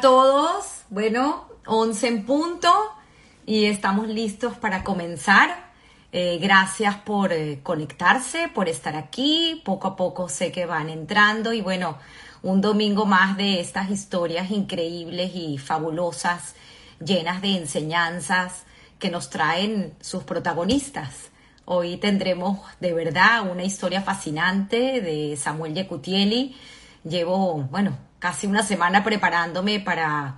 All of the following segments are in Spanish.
Todos. Bueno, 11 en punto y estamos listos para comenzar. Eh, gracias por eh, conectarse, por estar aquí. Poco a poco sé que van entrando y bueno, un domingo más de estas historias increíbles y fabulosas, llenas de enseñanzas que nos traen sus protagonistas. Hoy tendremos de verdad una historia fascinante de Samuel Yecutieli. Llevo, bueno, casi una semana preparándome para,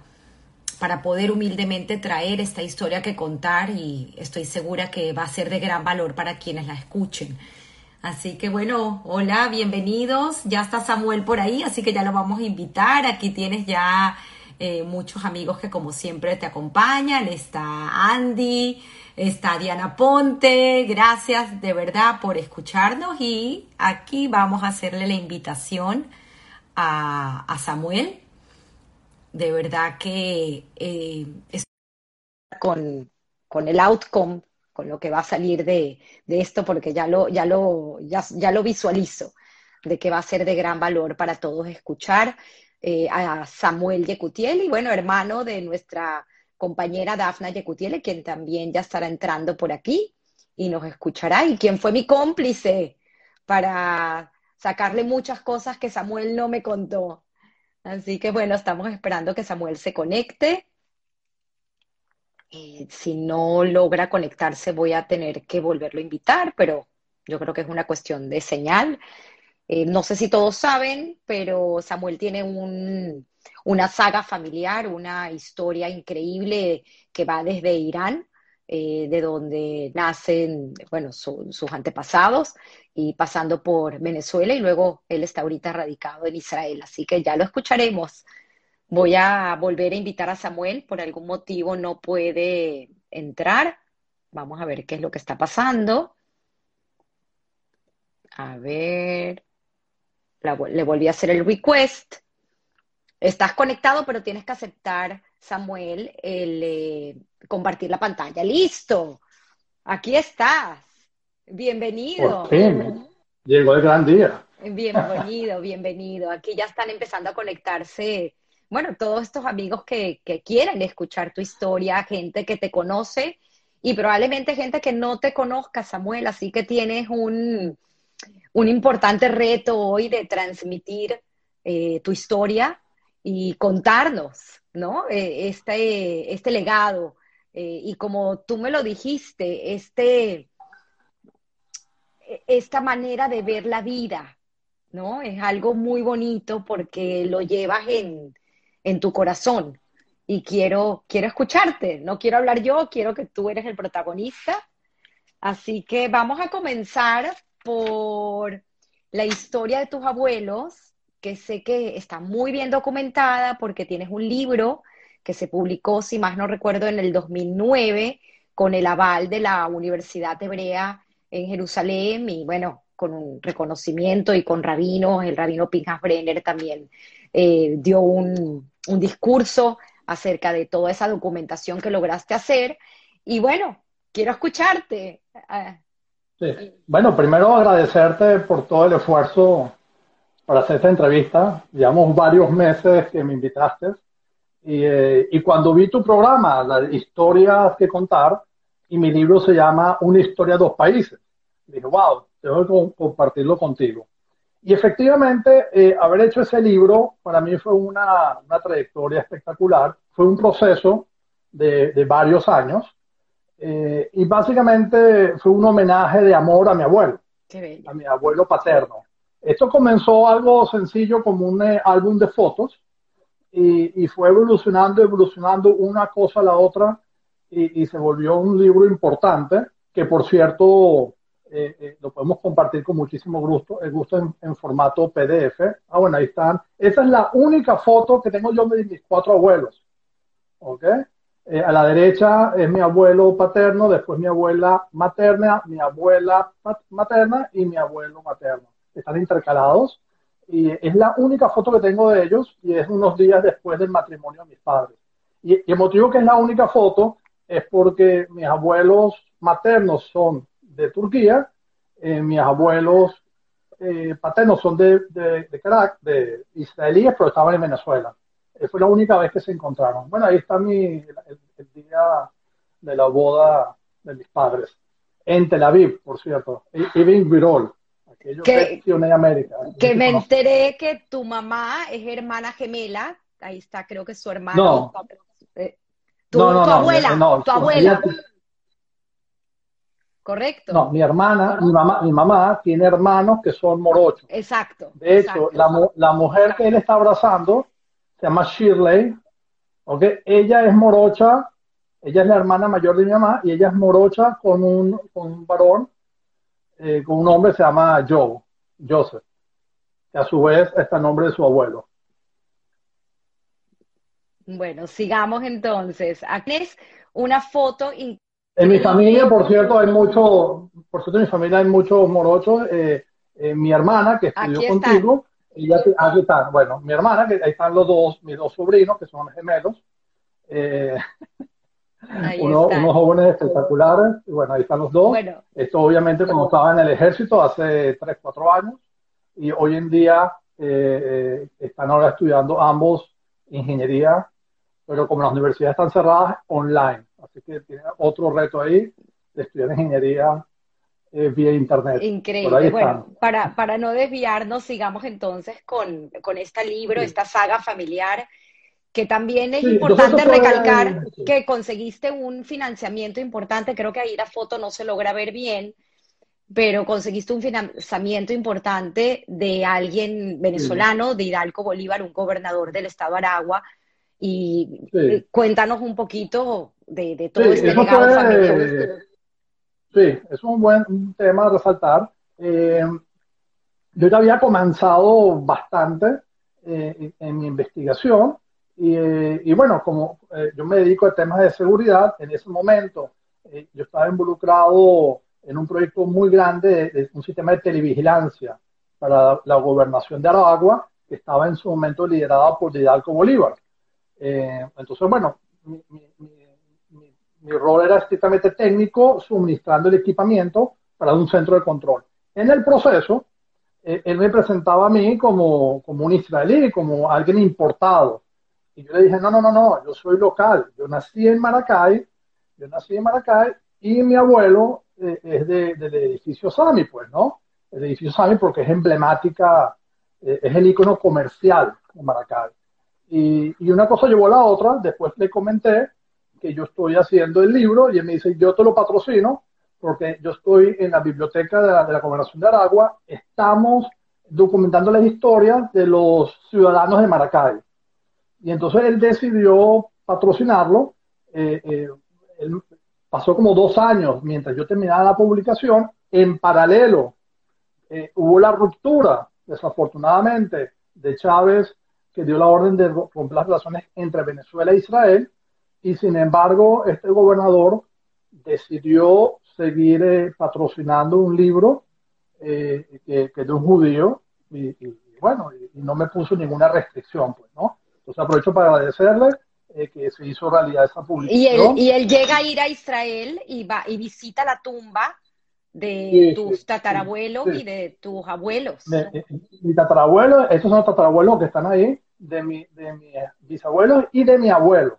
para poder humildemente traer esta historia que contar y estoy segura que va a ser de gran valor para quienes la escuchen. Así que bueno, hola, bienvenidos. Ya está Samuel por ahí, así que ya lo vamos a invitar. Aquí tienes ya eh, muchos amigos que como siempre te acompañan. Está Andy, está Diana Ponte. Gracias de verdad por escucharnos y aquí vamos a hacerle la invitación a, Samuel. De verdad que eh, con, con, el outcome, con lo que va a salir de, esto, porque ya lo, ya, lo, ya, ya, lo visualizo, de que va a ser de gran valor para todos escuchar eh, a Samuel Yecutiel y bueno, hermano de nuestra compañera Dafna Yecutiel, quien también ya estará entrando por aquí y nos escuchará, y quien fue mi cómplice para sacarle muchas cosas que Samuel no me contó. Así que bueno, estamos esperando que Samuel se conecte. Y si no logra conectarse, voy a tener que volverlo a invitar, pero yo creo que es una cuestión de señal. Eh, no sé si todos saben, pero Samuel tiene una saga familiar, una historia increíble que va desde Irán, eh, de donde nacen, bueno, sus antepasados, y pasando por Venezuela y luego él está ahorita radicado en Israel, así que ya lo escucharemos. Voy a volver a invitar a Samuel, por algún motivo no puede entrar. Vamos a ver qué es lo que está pasando. A ver, le volví a hacer el request. Estás conectado, pero tienes que aceptar, Samuel, el eh, compartir la pantalla. Listo, aquí estás. Bienvenido. Por fin, llegó el gran día. Bienvenido, bienvenido. Aquí ya están empezando a conectarse, bueno, todos estos amigos que, quieren escuchar tu historia, gente que te conoce y probablemente gente que no te conozca, Samuel, así que tienes un, un importante reto hoy de transmitir eh, tu historia y contarnos, ¿no? Eh, este, este legado. Eh, y como tú me lo dijiste, este esta manera de ver la vida, ¿no? Es algo muy bonito porque lo llevas en, tu corazón y quiero, quiero escucharte, no quiero hablar yo, quiero que tú eres el protagonista. Así que vamos a comenzar por la historia de tus abuelos, que sé que está muy bien documentada porque tienes un libro que se publicó, si más no recuerdo, en el 2009 con el aval de la Universidad Hebrea en Jerusalén y bueno, con un reconocimiento y con rabinos, el rabino Pinchas Brenner también eh, dio un, discurso acerca de toda esa documentación que lograste hacer. Y bueno, quiero escucharte. Ah. Bueno, primero agradecerte por todo el esfuerzo para hacer esta entrevista. Llevamos varios meses que me invitaste. Y, eh, y cuando vi tu programa, las historias que contar, y mi libro se llama Una historia de dos países. Dije, wow, tengo que compartirlo contigo. Y efectivamente, eh, haber hecho ese libro para mí fue una, una trayectoria espectacular. Fue un proceso de, de varios años. Eh, y básicamente fue un homenaje de amor a mi abuelo, a mi abuelo paterno. Esto comenzó algo sencillo como un eh, álbum de fotos y, y, fue evolucionando, evolucionando una cosa a la otra y, se volvió un libro importante, que por cierto eh, eh, lo podemos compartir con muchísimo gusto, el gusto en, formato PDF. Ah, bueno, ahí están. Esa es la única foto que tengo yo de mis cuatro abuelos. ¿Ok? Eh, a la derecha es mi abuelo paterno, después mi abuela materna, mi abuela materna y mi abuelo materno. Están intercalados y es la única foto que tengo de ellos y es unos días después del matrimonio de mis padres. Y, y el motivo que es la única foto es porque mis abuelos maternos son de Turquía, eh, mis abuelos eh, paternos son de, de, de, de israelíes, pero estaban en Venezuela. fue la única vez que se encontraron. Bueno, ahí está mi, el, día de la boda de mis padres. En Tel Aviv, por cierto. Ibn Virol, aquello que, de América. Que me enteré que tu mamá es hermana gemela. Ahí está, creo que su hermano. No. Eh, tu, no, tu abuela, tu abuela. Correcto. No, mi hermana, mi mamá, mi mamá tiene hermanos que son morochos. Exacto. De hecho, La, la, mujer que él está abrazando se llama Shirley, ¿ok? Ella es morocha, ella es la hermana mayor de mi mamá y ella es morocha con un, con un varón, eh, con un hombre que se llama Joe, Joseph, que a su vez está el nombre de su abuelo. Bueno, sigamos entonces. Aquí es una foto en mi familia, por cierto, hay mucho, por cierto, en mi familia hay muchos morochos. Eh, eh, mi hermana, que estudió contigo, ya aquí están, bueno, mi hermana, que ahí están los dos, mis dos sobrinos, que son gemelos. Eh, unos jóvenes espectaculares, y bueno, ahí están los dos. Esto obviamente como estaba en el ejército hace 3, 4 años, y hoy en día están ahora estudiando ambos ingeniería, pero como las universidades están cerradas, online. Así que tiene otro reto ahí de estudiar ingeniería eh, vía internet. Increíble. Bueno, para, para no desviarnos, sigamos entonces con, con este libro, esta saga familiar, que también es importante recalcar que conseguiste un financiamiento importante. Creo que ahí la foto no se logra ver bien, pero conseguiste un financiamiento importante de alguien venezolano, de Hidalgo Bolívar, un gobernador del estado Aragua. Y cuéntanos un poquito de, todo este legado familiar. Sí, es un buen tema a resaltar. Eh, yo ya había comenzado bastante eh, en mi investigación y, eh, y bueno, como yo me dedico a temas de seguridad, en ese momento yo estaba involucrado en un proyecto muy grande de, un sistema de televigilancia para la, gobernación de Aragua, que estaba en su momento liderada por Hidalgo Bolívar. Entonces, bueno, mi, mi rol era estrictamente técnico, suministrando el equipamiento para un centro de control. En el proceso, eh, él me presentaba a mí como, como un israelí, como alguien importado. Y yo le dije, no, no, no, no, yo soy local. Yo nací en Maracay, yo nací en Maracay y mi abuelo eh, es de, del edificio Sami, pues, ¿no? El edificio Sami porque es emblemática, eh, es el icono comercial de Maracay. Y, y, una cosa llevó a la otra, después le comenté que yo estoy haciendo el libro y él me dice, yo te lo patrocino porque yo estoy en la biblioteca de la, de la Gobernación de Aragua, estamos documentando las historias de los ciudadanos de Maracay. Y entonces él decidió patrocinarlo. Eh, eh, él pasó como dos años mientras yo terminaba la publicación. En paralelo, eh, hubo la ruptura, desafortunadamente, de Chávez, que dio la orden de romper las relaciones entre Venezuela e Israel y sin embargo este gobernador decidió seguir eh, patrocinando un libro eh, que, que, de un judío y, bueno, y, no me puso ninguna restricción, pues, ¿no? Entonces aprovecho para agradecerle eh, que se hizo realidad esa publicación. Y él, llega a ir a Israel y va y visita la tumba de tus tatarabuelos y de tus abuelos. mi tatarabuelo, esos son los tatarabuelos que están ahí, de, mi, de mis bisabuelos y de mi abuelo.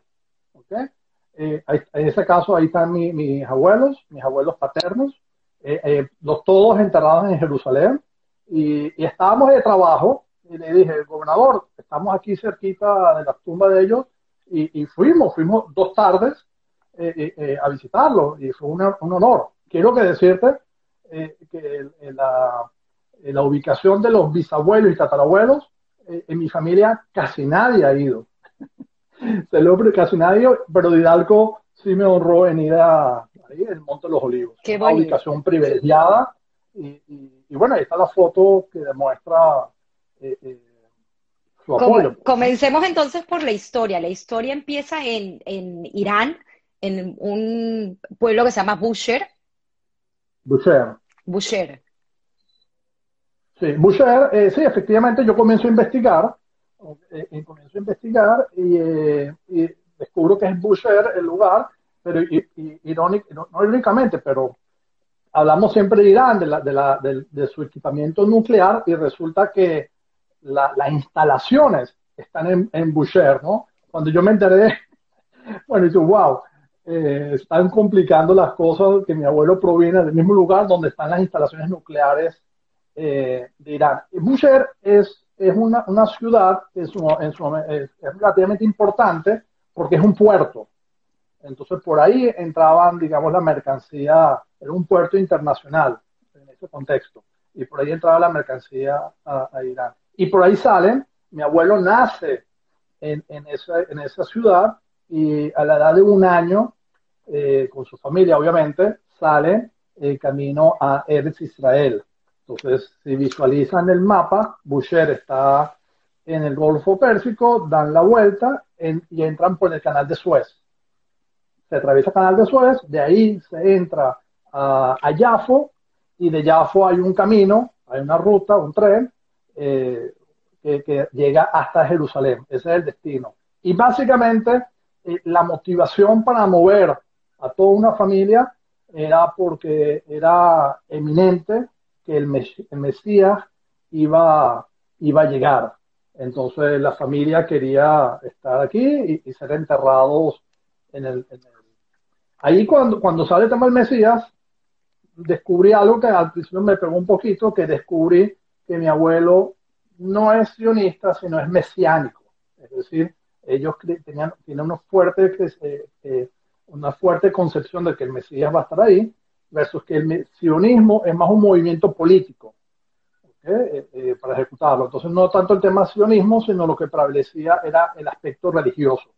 Eh, en ese caso, ahí están mis abuelos, mis abuelos paternos, eh, eh, los todos enterrados en Jerusalén. Y, estábamos de trabajo y le dije, gobernador, estamos aquí cerquita de la tumba de ellos y, fuimos, fuimos dos tardes a visitarlo y fue un honor. Quiero que decirte que la, la ubicación de los bisabuelos y tatarabuelos, en mi familia casi nadie ha ido se lo casi nadie, pero Hidalgo sí me honró en ir a ahí, el Monte de los Olivos. Qué una ubicación privilegiada. Y, bueno, ahí está la foto que demuestra eh, eh, su apoyo. comencemos entonces por la historia. La historia empieza en, en Irán, en un pueblo que se llama Busher. Busher. Busher. Sí, Busher, eh, sí, efectivamente yo comienzo a investigar eh, comienzo a investigar eh, y, descubro que es Busher el lugar, pero no, irónicamente, pero hablamos siempre de Irán, de, la, de, la, de, su equipamiento nuclear y resulta que las instalaciones están en, en Boucher, ¿no? Cuando yo me enteré, bueno, y wow, eh, están complicando las cosas, que mi abuelo proviene del mismo lugar donde están las instalaciones nucleares eh, de Irán. Boucher es, es una, una ciudad que es, es, relativamente importante porque es un puerto. Entonces por ahí entraban, digamos, la mercancía, era un puerto internacional en ese contexto, y por ahí entraba la mercancía a, a Irán. Y por ahí salen, mi abuelo nace en, en, esa, en esa ciudad y a la edad de un año, eh, con su familia obviamente, sale el camino a Eretz Israel. Entonces, si visualizan el mapa, Boucher está en el Golfo Pérsico, dan la vuelta y entran por el canal de Suez. Se atraviesa el canal de Suez, de ahí se entra a, a Yafo y de Yafo hay un camino, hay una ruta, un tren eh, que, que, llega hasta Jerusalén. Ese es el destino. Y básicamente eh, la motivación para mover a toda una familia era porque era eminente que el, Mesías iba, iba a llegar. Entonces la familia quería estar aquí y, ser enterrados en el, Ahí cuando, cuando sale el Mesías, descubrí algo que al principio me pegó un poquito, que descubrí que mi abuelo no es sionista, sino es mesiánico. Es decir, ellos tenían, tienen una fuerte, eh, eh, una fuerte concepción de que el Mesías va a estar ahí, versus que el sionismo es más un movimiento político eh, para ejecutarlo. Entonces, no tanto el tema sionismo, sino lo que prevalecía era el aspecto religioso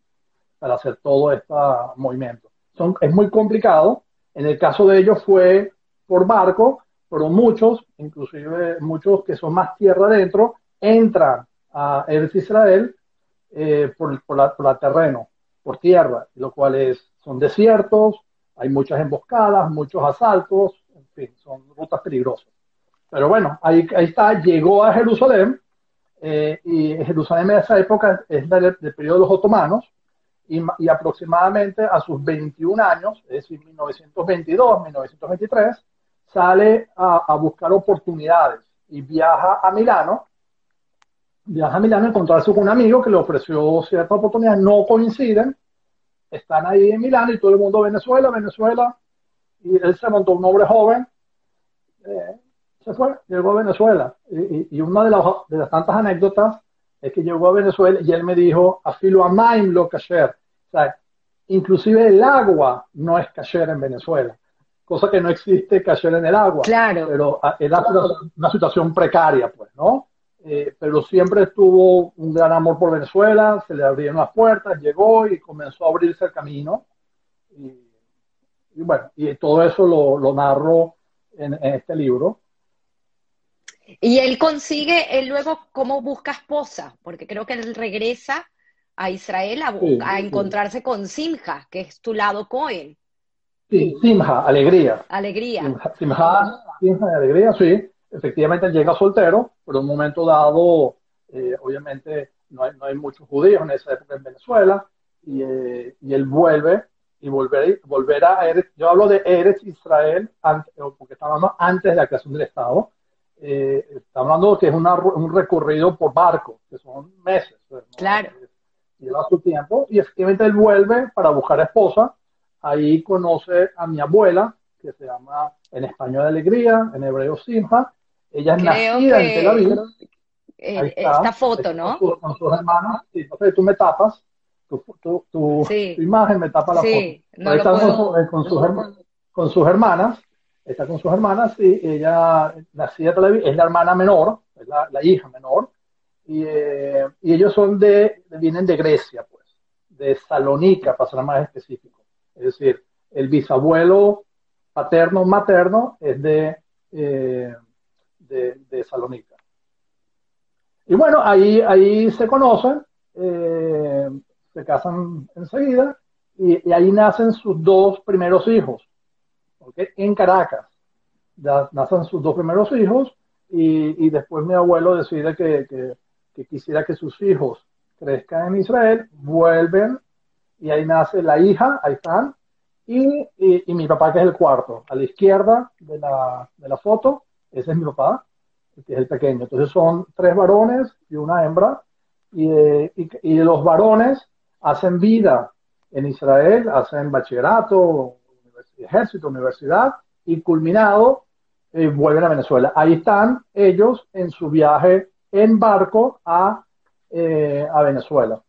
para hacer todo este movimiento. Son, es muy complicado. En el caso de ellos fue por barco, pero muchos, inclusive muchos que son más tierra adentro, entran a Eretz Israel eh, por, por, la, por la terreno, por tierra, lo cual es, son desiertos, hay muchas emboscadas, muchos asaltos, en fin, son rutas peligrosas. Pero bueno, ahí, ahí está, llegó a Jerusalén, eh, y Jerusalén en esa época es del, del periodo de los otomanos, y, y, aproximadamente a sus 21 años, es decir, 1922, 1923, sale a, a buscar oportunidades y viaja a Milano viaja a Milán a encontrarse con un amigo que le ofreció ciertas oportunidades, no coinciden, están ahí en Milán y todo el mundo Venezuela, Venezuela, y él se montó un hombre joven, eh, se fue, llegó a Venezuela. Y, y una de las, de las, tantas anécdotas es que llegó a Venezuela y él me dijo, afilo a maim lo kasher. O sea, inclusive el agua no es kasher en Venezuela, cosa que no existe kasher en el agua. Claro. Pero ah, era una situación precaria, pues, ¿no? Eh, pero siempre tuvo un gran amor por Venezuela, se le abrieron las puertas, llegó y comenzó a abrirse el camino. Y, y bueno, y todo eso lo, lo narro en, en, este libro. Y él consigue, él luego, ¿cómo busca esposa? Porque creo que él regresa a Israel a, sí, a encontrarse con Simha, que es tu lado Cohen. Sí, Simha, alegría. Alegría. Simha, Simha alegría, sí efectivamente llega soltero, pero en un momento dado, eh, obviamente no hay, no hay, muchos judíos en esa época en Venezuela, y, eh, y él vuelve, y volver, volver a Eretz, yo hablo de Eretz Israel, antes, porque hablando antes de la creación del Estado, eh, estamos hablando que es una, un recorrido por barco, que son meses. Pues, ¿no? Claro. Lleva su tiempo, y efectivamente él vuelve para buscar esposa, ahí conoce a mi abuela, que se llama en español Alegría, en hebreo Simha, ella es Creo nacida que... en Tel Aviv. Eh, está, esta foto, ¿no? Con, con sus hermanas. Sí, entonces tú me tapas, tu, tu, tu, sí. tu imagen me tapa la sí, foto. No Ahí está puedo... con, con, sus hermanas, con sus hermanas. Está con sus hermanas y ella nacida en Tel Aviv, es la hermana menor, es la, la hija menor. Y, eh, y, ellos son de, vienen de Grecia, pues, de Salónica, para ser más específico. Es decir, el bisabuelo paterno materno es de, eh, de, de, Salónica. Y bueno, ahí, ahí se conocen, eh, se casan enseguida y, ahí nacen sus dos primeros hijos, ¿okay? en Caracas. Nacen sus dos primeros hijos y, y después mi abuelo decide que, que, que, quisiera que sus hijos crezcan en Israel, vuelven y ahí nace la hija, ahí están, y, y, y, mi papá, que es el cuarto, a la izquierda de la, de la foto, ese es mi papá, que es el pequeño. Entonces son tres varones y una hembra, y, y, los varones hacen vida en Israel, hacen bachillerato, ejército, universidad, y culminado, vuelven a Venezuela. Ahí están ellos en su viaje en barco a, a Venezuela,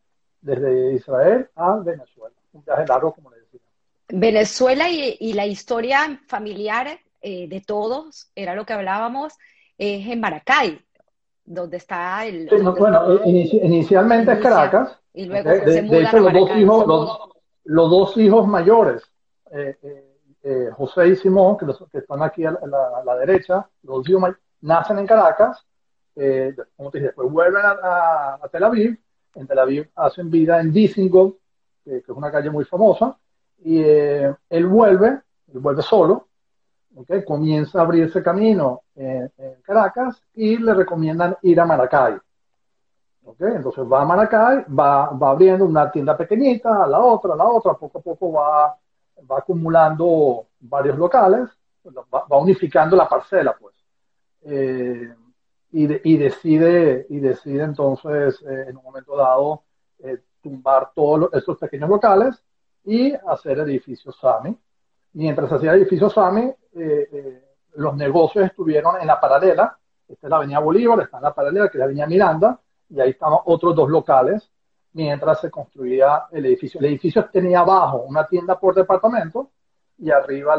desde Israel a Venezuela. Un viaje largo, como le decía. Venezuela y, la historia familiar eh, de todos, era lo que hablábamos, es en Maracay, donde está el... bueno, inicialmente es Caracas. Y luego se de, hecho, los dos, hijos, los, dos hijos mayores, eh, eh, José y Simón, que, que, están aquí a la, derecha, los dos hijos nacen en Caracas, como te dije, después vuelven a, Tel Aviv, en Tel Aviv hacen vida en Dizengoff, que es una calle muy famosa, y eh, él vuelve, él vuelve solo, ¿okay? comienza a abrirse camino en, Caracas y le recomiendan ir a Maracay. ¿okay? Entonces va a Maracay, va, va abriendo una tienda pequeñita, a la otra, a la otra, poco a poco va, va acumulando varios locales, va, unificando la parcela, pues. Eh, y, decide, y decide entonces, eh, en un momento dado, tumbar todos estos pequeños locales y hacer edificios SAMI. Mientras hacía edificios SAMI, eh, eh, los negocios estuvieron en la paralela. Esta es la Avenida Bolívar, está en la paralela, que es la Avenida Miranda, y ahí estaban otros dos locales mientras se construía el edificio. El edificio tenía abajo una tienda por departamento y arriba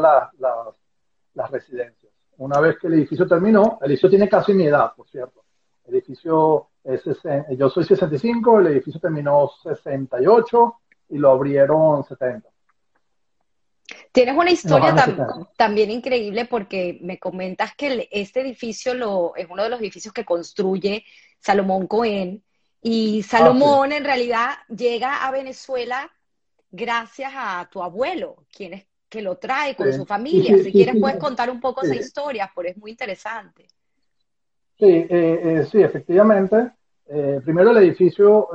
las residencias. Una vez que el edificio terminó, el edificio tiene casi mi edad, por cierto. El edificio, es, yo soy 65, el edificio terminó 68, y lo abrieron 70. Tienes una historia también increíble porque me comentas que este edificio lo, es uno de los edificios que construye Salomón Cohen y Salomón ah, en realidad llega a Venezuela gracias a tu abuelo, quien es que lo trae con su familia. si quieres puedes contar un poco esa historia, porque es muy interesante. Sí, eh, eh, sí, efectivamente. Eh, primero el edificio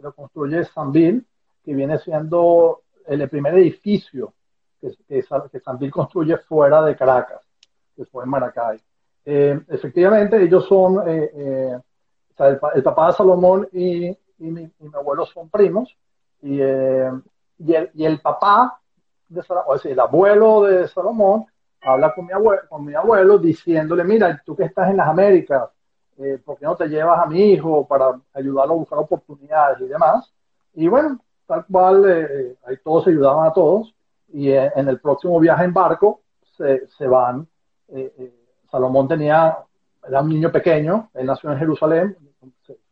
lo construye Sanville, que viene siendo el primer edificio que, que, que construye fuera de Caracas, que fue en Maracay. Eh, efectivamente, ellos son, eh, eh, o sea, el, papá de Salomón y, y, mi, abuelo son primos, y, y, el, y, el, papá, de Salomón, o sea, el abuelo de Salomón, habla con mi abuelo, con mi abuelo diciéndole, mira, tú que estás en las Américas, ¿por qué no te llevas a mi hijo para ayudarlo a buscar oportunidades y demás? Y bueno, tal cual, eh, ahí todos se ayudaban a todos, y eh, en el próximo viaje en barco se, se van. Eh, Salomón tenía, era un niño pequeño, él nació en Jerusalén,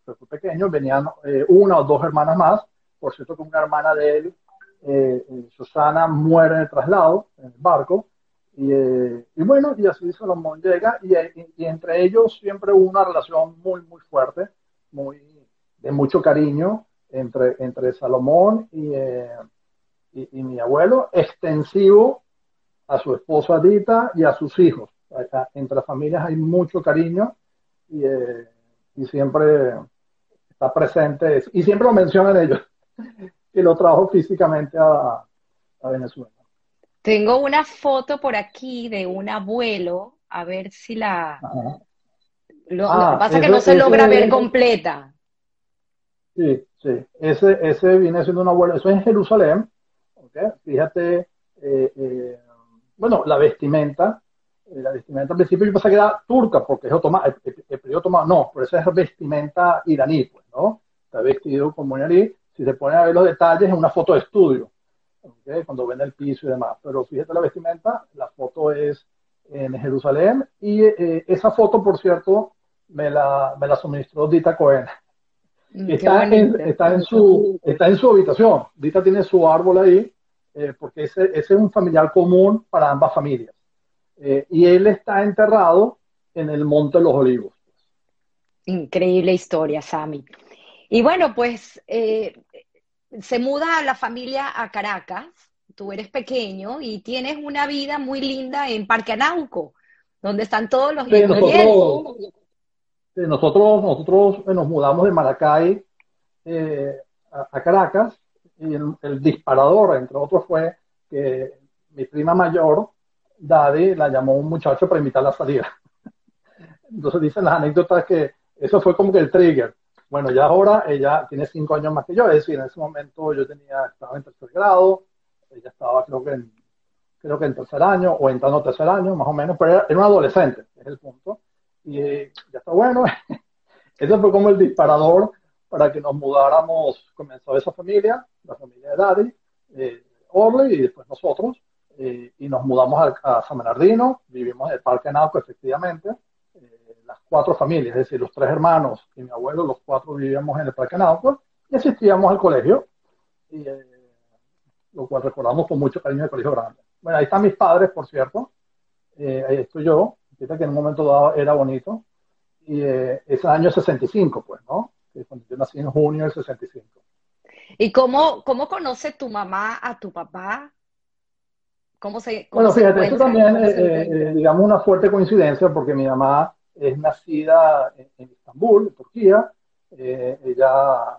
fue pequeño, venían una o dos hermanas más, por cierto que una hermana de él, Susana, muere en el traslado, en el barco, y, y, bueno, y así Salomón llega, y, y, entre ellos siempre hubo una relación muy, muy fuerte, muy, de mucho cariño, entre, entre Salomón eh, y, y, mi abuelo, extensivo a su esposa Adita y a sus hijos. Entre las familias hay mucho cariño y, eh, y siempre está presente, y siempre lo mencionan ellos, que lo trajo físicamente a, a Venezuela. Tengo una foto por aquí de un abuelo, a ver si la... Lo, ah, que pasa es que no se logra ver completa. Sí, sí. Ese, ese viene siendo una abuelo. Eso es en Jerusalén. ¿Okay? Fíjate, eh, eh, bueno, la vestimenta. Eh, la vestimenta al principio yo pensaba que era turca porque es otomano. El, periodo otomano, no, pero esa es vestimenta iraní, pues, ¿no? Está vestido como iraní. Si se pone a ver los detalles, es una foto de estudio. ¿okay? Cuando ven el piso y demás. Pero fíjate la vestimenta, la foto es en Jerusalén. Y esa foto, por cierto, me la, me la suministró Dita Cohen. Mm, está en, está, en su, está en su habitación. Dita tiene su árbol ahí, eh, porque ese, ese, es un familiar común para ambas familias. Eh, y él está enterrado en el Monte de los Olivos. Increíble historia, Sami. Y bueno, pues eh, se muda la familia a Caracas. Tú eres pequeño y tienes una vida muy linda en Parque Anauco, donde están todos los sí, nosotros, nosotros nos mudamos de Maracay a, Caracas y el, disparador, entre otros, fue que mi prima mayor, Daddy, la llamó un muchacho para invitarla a salir. Entonces dicen las anécdotas que eso fue como que el trigger. bueno, ya ahora ella tiene cinco años más que yo, es decir, en ese momento yo tenía, estaba en tercer grado, ella estaba creo que en, creo que en tercer año o entrando tercer año, más o menos, pero era, era un adolescente, es el punto. Y eh, ya está bueno. Ese fue como el disparador para que nos mudáramos. Comenzó esa familia, la familia de Daddy, eh, Orly y después nosotros. Eh, y nos mudamos a, a, San Bernardino, vivimos en el Parque Nauco, efectivamente. Eh, las cuatro familias, es decir, los tres hermanos y mi abuelo, los cuatro vivíamos en el Parque Nauco y asistíamos al colegio. Y, eh, lo cual recordamos con mucho cariño el colegio grande. Bueno, ahí están mis padres, por cierto. Eh, ahí estoy yo. Que en un momento dado era bonito. Y eh, ese año 65, pues, ¿no? Cuando yo nací en junio del 65. ¿Y cómo, cómo conoce tu mamá a tu papá? ¿Cómo se cómo Bueno, fíjate, esto encuentran? también, eh, eh, digamos, una fuerte coincidencia porque mi mamá es nacida en, en Estambul, en Turquía. Eh, ella,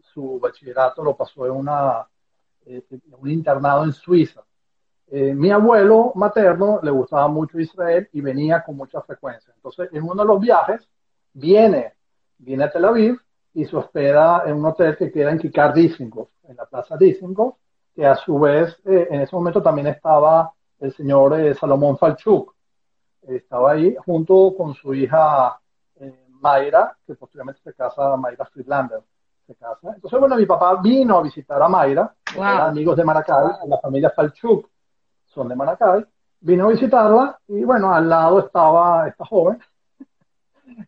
su bachillerato lo pasó en una, eh, un internado en Suiza. Eh, mi abuelo materno le gustaba mucho Israel y venía con mucha frecuencia. Entonces, en uno de los viajes, viene, viene a Tel Aviv y se hospeda en un hotel que queda en Kikar Dizengoff, en la plaza Dizengoff, que a su vez, eh, en ese momento también estaba el señor eh, Salomón Falchuk. Estaba ahí junto con su hija eh, Mayra, que posteriormente se casa, Mayra Friedlander. Se casa. Entonces, bueno, mi papá vino a visitar a Mayra, Wow. eran amigos de Maracay, la familia Falchuk son de Maracay, vino a visitarla y bueno, al lado estaba esta joven,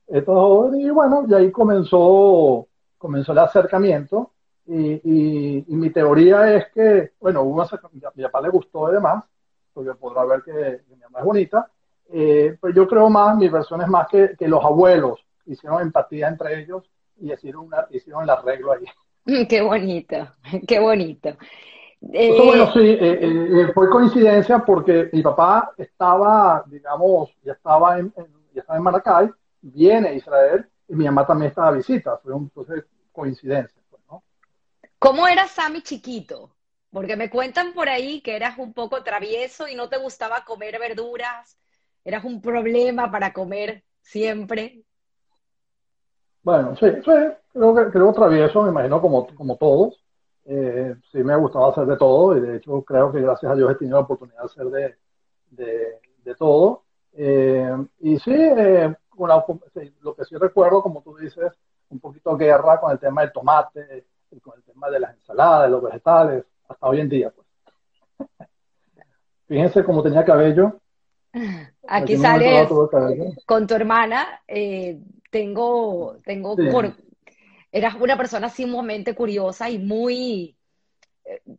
esta joven y bueno, y ahí comenzó, comenzó el acercamiento y, y, y mi teoría es que, bueno, hubo a mi papá le gustó y demás, porque podrá ver que, que mi mamá es bonita, eh, pero yo creo más, mi versión es más que, que los abuelos hicieron empatía entre ellos y hicieron, una, hicieron el arreglo ahí. Mm, Qué bonito, qué bonito. Entonces, bueno, Eh, sí, eh, eh, fue coincidencia porque mi papá estaba, digamos, ya estaba en, en- ya estaba en Maracay, viene a Israel y mi mamá también estaba de visita. Fue un, entonces coincidencia, pues, ¿no? ¿cómo era Sammy chiquito? Porque me cuentan por ahí que eras un poco travieso y no te gustaba comer verduras, eras un problema para comer siempre. Bueno, sí, sí, creo que creo travieso, me imagino como, como todos. Eh, sí me ha gustado hacer de todo y de hecho creo que gracias a Dios he tenido la oportunidad de hacer de, de, de todo. Eh, y sí, eh, una- lo que sí recuerdo, como tú dices, un poquito guerra con el tema del tomate y con el tema de las ensaladas, de los vegetales, hasta hoy en día, pues. Fíjense cómo tenía cabello, Aquí cabello. con tu hermana, eh, tengo, tengo Sí. por, eras una persona sumamente curiosa y muy,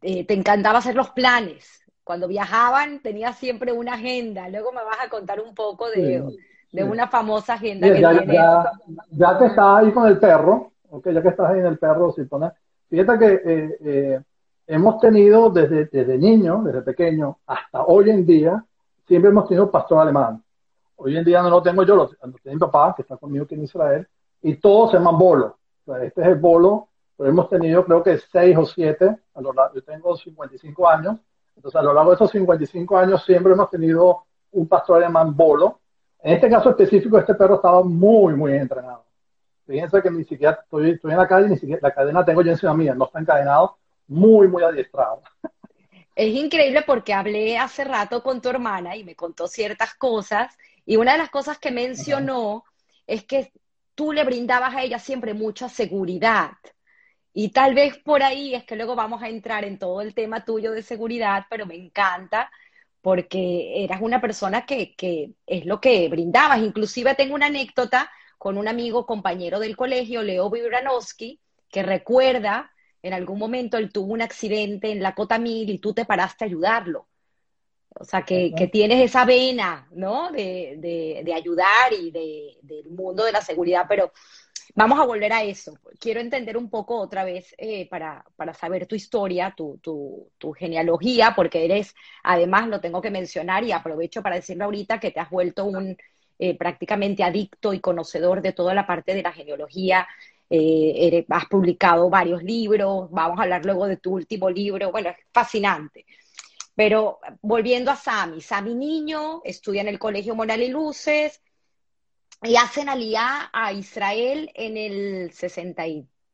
eh, te encantaba hacer los planes. Cuando viajaban tenías siempre una agenda. Luego me vas a contar un poco de, Sí, de sí. una famosa agenda Bien, que ya, tienes. ya, ya que estás ahí con el perro, ok, ya que estás ahí en el perro, si pones, fíjate que eh, eh, hemos tenido desde, desde niño, desde pequeño, hasta hoy en día, siempre hemos tenido pastor alemán. Hoy en día no lo tengo yo, lo, lo tiene mi papá, que está conmigo aquí en Israel, y todos se llaman bolo. O sea, este es el bolo, pero hemos tenido creo que seis o siete, a lo largo, yo tengo 55 años, entonces a lo largo de esos 55 años siempre hemos tenido un pastor alemán bolo. En este caso específico, este perro estaba muy, muy entrenado. Fíjense que ni siquiera estoy, estoy en la calle, ni siquiera la cadena tengo yo encima mía, no está encadenado, muy, muy adiestrado. Es increíble porque hablé hace rato con tu hermana y me contó ciertas cosas y una de las cosas que mencionó es que tú le brindabas a ella siempre mucha seguridad. Y tal vez por ahí es que luego vamos a entrar en todo el tema tuyo de seguridad, pero me encanta porque eras una persona que, que es lo que brindabas. Inclusive tengo una anécdota con un amigo, compañero del colegio, Leo Vibranowski, que recuerda en algún momento él tuvo un accidente en la Cota Mil y tú te paraste a ayudarlo. O sea, que, que tienes esa vena, ¿no? De, de, de ayudar y de, del mundo de la seguridad, pero vamos a volver a eso. Quiero entender un poco otra vez eh, para, para saber tu historia, tu, tu, tu genealogía, porque eres, además lo tengo que mencionar y aprovecho para decirlo ahorita que te has vuelto un eh, prácticamente adicto y conocedor de toda la parte de la genealogía. Eh, has publicado varios libros, vamos a hablar luego de tu último libro, bueno, es fascinante. Pero volviendo a Sami, Sami niño, estudia en el Colegio Moral y Luces, y hacen alía a Israel en el 60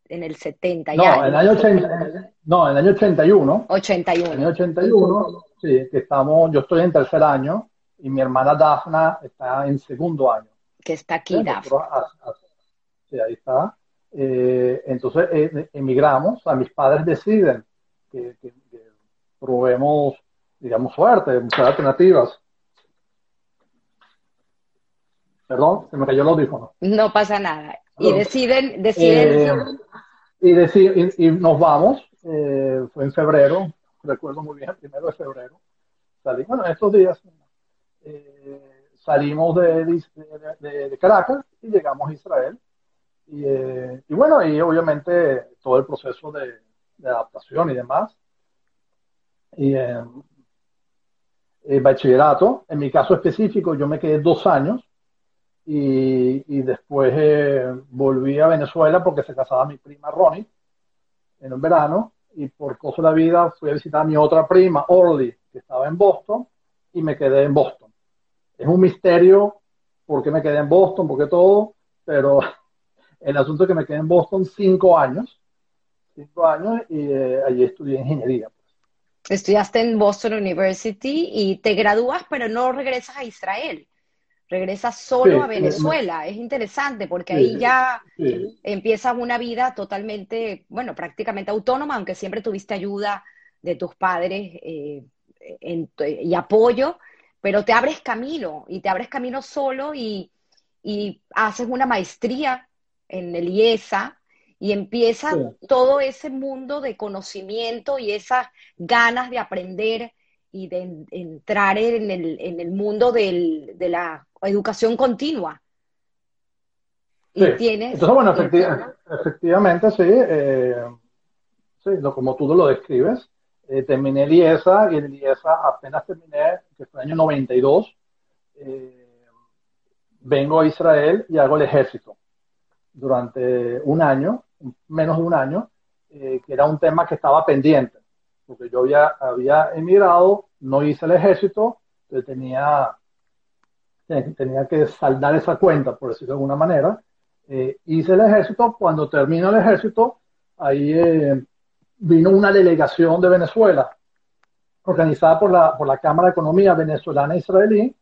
en el 70 no, En el año 80, no, en el año 81. 81. En el año 81, sí, que estamos, yo estoy en tercer año y mi hermana Dafna está en segundo año. Que está aquí, Dafna. Sí, ahí está. Eh, entonces eh, emigramos, o mis padres deciden que, probemos, digamos, suerte, muchas alternativas. Perdón, se me cayó el audífono. No pasa nada. Y deciden, deciden. Eh, y, y, nos vamos, fue en febrero, recuerdo muy bien, primero de febrero. Salí, bueno, estos días salimos de, de, Caracas y llegamos a Israel. Eh, y, bueno, y obviamente todo el proceso de, adaptación y demás. Y eh, el bachillerato, en mi caso específico, yo me quedé dos años y, después eh, volví a Venezuela porque se casaba mi prima Ronnie en un verano y por cosa de la vida fui a visitar a mi otra prima, Orly, que estaba en Boston y me quedé en Boston. Es un misterio por qué me quedé en Boston, por qué todo, pero el asunto es que me quedé en Boston cinco años, cinco años, y eh, allí estudié ingeniería. Estudiaste en Boston University y te gradúas, pero no regresas a Israel. Regresas solo a Venezuela. es interesante porque ahí ya empiezas una vida totalmente, bueno, prácticamente autónoma, aunque siempre tuviste ayuda de tus padres eh, y apoyo, pero te abres camino y te abres camino solo y, y haces una maestría en el IESA y empieza todo ese mundo de conocimiento y esas ganas de aprender y de entrar en el, en el mundo del, de la educación continua. Y tienes... Entonces, bueno, efectivamente, sí, eh, sí como tú lo describes, eh, terminé el IESA y el IESA apenas terminé, que fue el año 92, eh, vengo a Israel y hago el ejército durante un año, menos de un año, eh, que era un tema que estaba pendiente, porque yo había, había emigrado, no hice el ejército, tenía, tenía que saldar esa cuenta, por decirlo de alguna manera. Eh, hice el ejército, cuando termino el ejército, ahí eh, vino una delegación de Venezuela, organizada por la, por la Cámara de Economía Venezolana Israelí,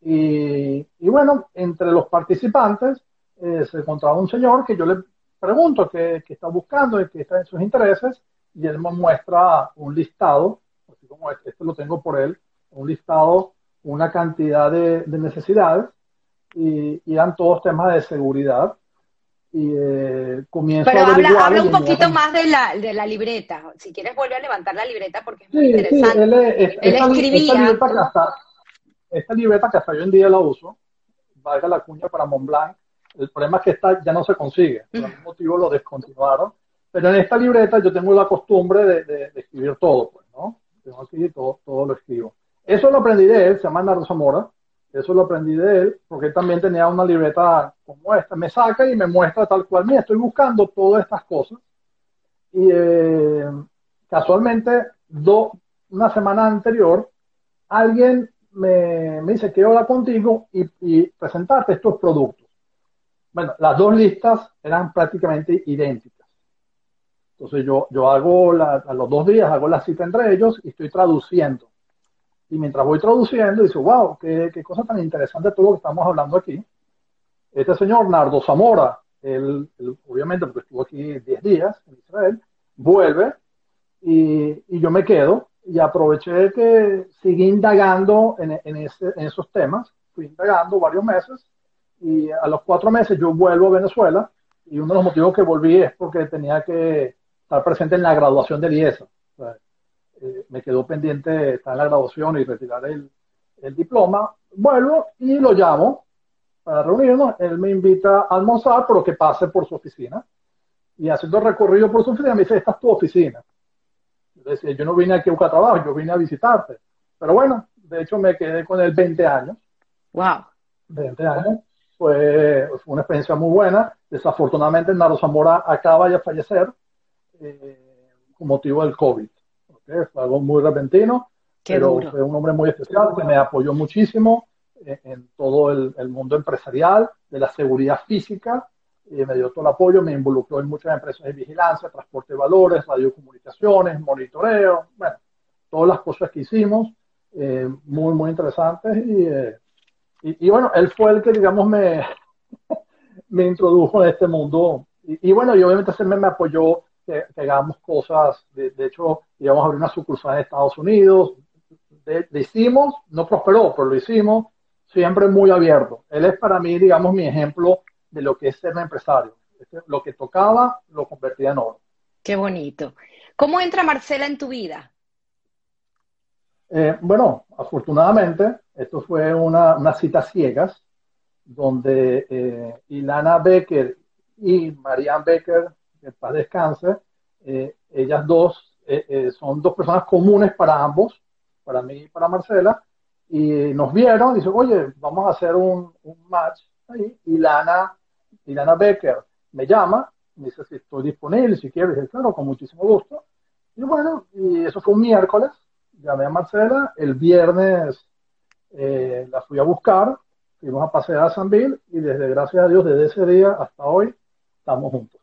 y, y bueno, entre los participantes eh, se encontraba un señor que yo le pregunto qué, está buscando y qué está en sus intereses, y él me muestra un listado, así como este, este lo tengo por él, un listado, una cantidad de, necesidades, y, eran todos temas de seguridad. Y eh, comienzo Pero a habla, habla un poquito más de la, de la libreta. Si quieres, vuelve a levantar la libreta porque es muy interesante. él, escribía. Esta libreta, que hasta, hoy en día la uso, valga la cuña para Montblanc, el problema es que esta ya no se consigue. Por algún motivo lo descontinuaron. Pero en esta libreta yo tengo la costumbre de, escribir todo, pues, ¿no? Tengo aquí todo, todo lo escribo. Eso lo aprendí de él, se llama Nardo Zamora. Eso lo aprendí de él, porque él también tenía una libreta como esta. Me saca y me muestra tal cual. Mira, estoy buscando todas estas cosas. Y eh, casualmente, do, una semana anterior, alguien me, me dice, quiero hablar contigo y, y presentarte estos productos. Bueno, las dos listas eran prácticamente idénticas. Entonces yo, yo hago a los dos días, hago la cita entre ellos y estoy traduciendo. Y mientras voy traduciendo, dice, wow, qué, qué cosa tan interesante todo lo que estamos hablando aquí. Este señor, Nardo Zamora, él, obviamente porque estuvo aquí 10 días en Israel, vuelve y, y, yo me quedo y aproveché que seguí indagando en, en, ese, en esos temas, fui indagando varios meses y a los cuatro meses yo vuelvo a Venezuela y uno de los motivos que volví es porque tenía que estar presente en la graduación del IESA. Eh, me quedó pendiente estar en la graduación y retirar el, el, diploma. Vuelvo y lo llamo para reunirnos. Él me invita a almorzar, pero que pase por su oficina. Y haciendo recorrido por su oficina, me dice, esta es tu oficina. Yo decía, yo no vine aquí a buscar trabajo, yo vine a visitarte. Pero bueno, de hecho me quedé con él 20 años. Wow. 20 años fue, una experiencia muy buena. Desafortunadamente, Naro Zamora acaba de fallecer eh, motivo del COVID. Fue algo muy repentino, pero fue un hombre muy especial que me apoyó muchísimo. en, todo el, mundo empresarial, de la seguridad física, me dio todo el apoyo, me involucró en muchas empresas de vigilancia, transporte de valores, radiocomunicaciones, monitoreo, bueno, todas las cosas que hicimos, muy, muy interesantes. Y, y, bueno, él fue el que, digamos, me, me introdujo en este mundo. Y, bueno, y obviamente se me, me apoyó que, hagamos cosas. De, hecho, íbamos a abrir una sucursal en Estados Unidos. lo hicimos, no prosperó, pero lo hicimos siempre muy abierto. Él es para mí, digamos, mi ejemplo de lo que es ser un empresario. Lo que tocaba, lo convertía en oro. Qué bonito. ¿Cómo entra Marcela en tu vida? Eh, bueno, afortunadamente, esto fue una, una cita ciegas donde eh, Ilana Becker y Marianne Becker, que paz descanse, eh, ellas dos eh, son dos personas comunes para ambos, para mí y para Marcela, y nos vieron y dicen, oye, vamos a hacer un, match ahí. Ilana, Ilana Becker me llama, me dice si estoy disponible, si quieres, y claro, con muchísimo gusto. Y bueno, y eso fue un miércoles, llamé a Marcela, el viernes la fui a buscar, fuimos a pasear a San Bill y desde, gracias a Dios, desde ese día hasta hoy, estamos juntos.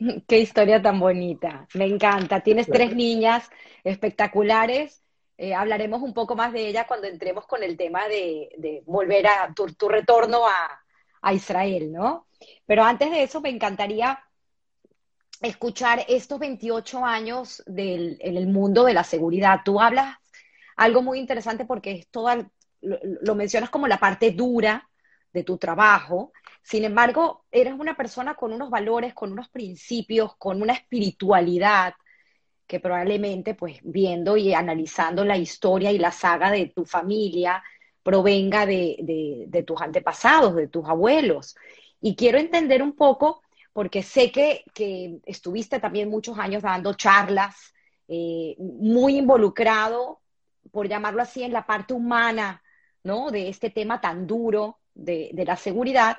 Qué historia tan bonita, me encanta. Tienes tres niñas espectaculares. Eh, hablaremos un poco más de ellas cuando entremos con el tema de, volver a tu, retorno a, a, Israel, ¿no? Pero antes de eso, me encantaría escuchar estos 28 años del, en el mundo de la seguridad. Tú hablas algo muy interesante porque es toda lo, mencionas como la parte dura de tu trabajo, sin embargo, eres una persona con unos valores, con unos principios, con una espiritualidad que probablemente, pues viendo y analizando la historia y la saga de tu familia, provenga de, tus antepasados, de tus abuelos. Y quiero entender un poco, porque sé que, que estuviste también muchos años dando charlas, eh, muy involucrado, por llamarlo así, en la parte humana ¿no? De este tema tan duro de, la seguridad.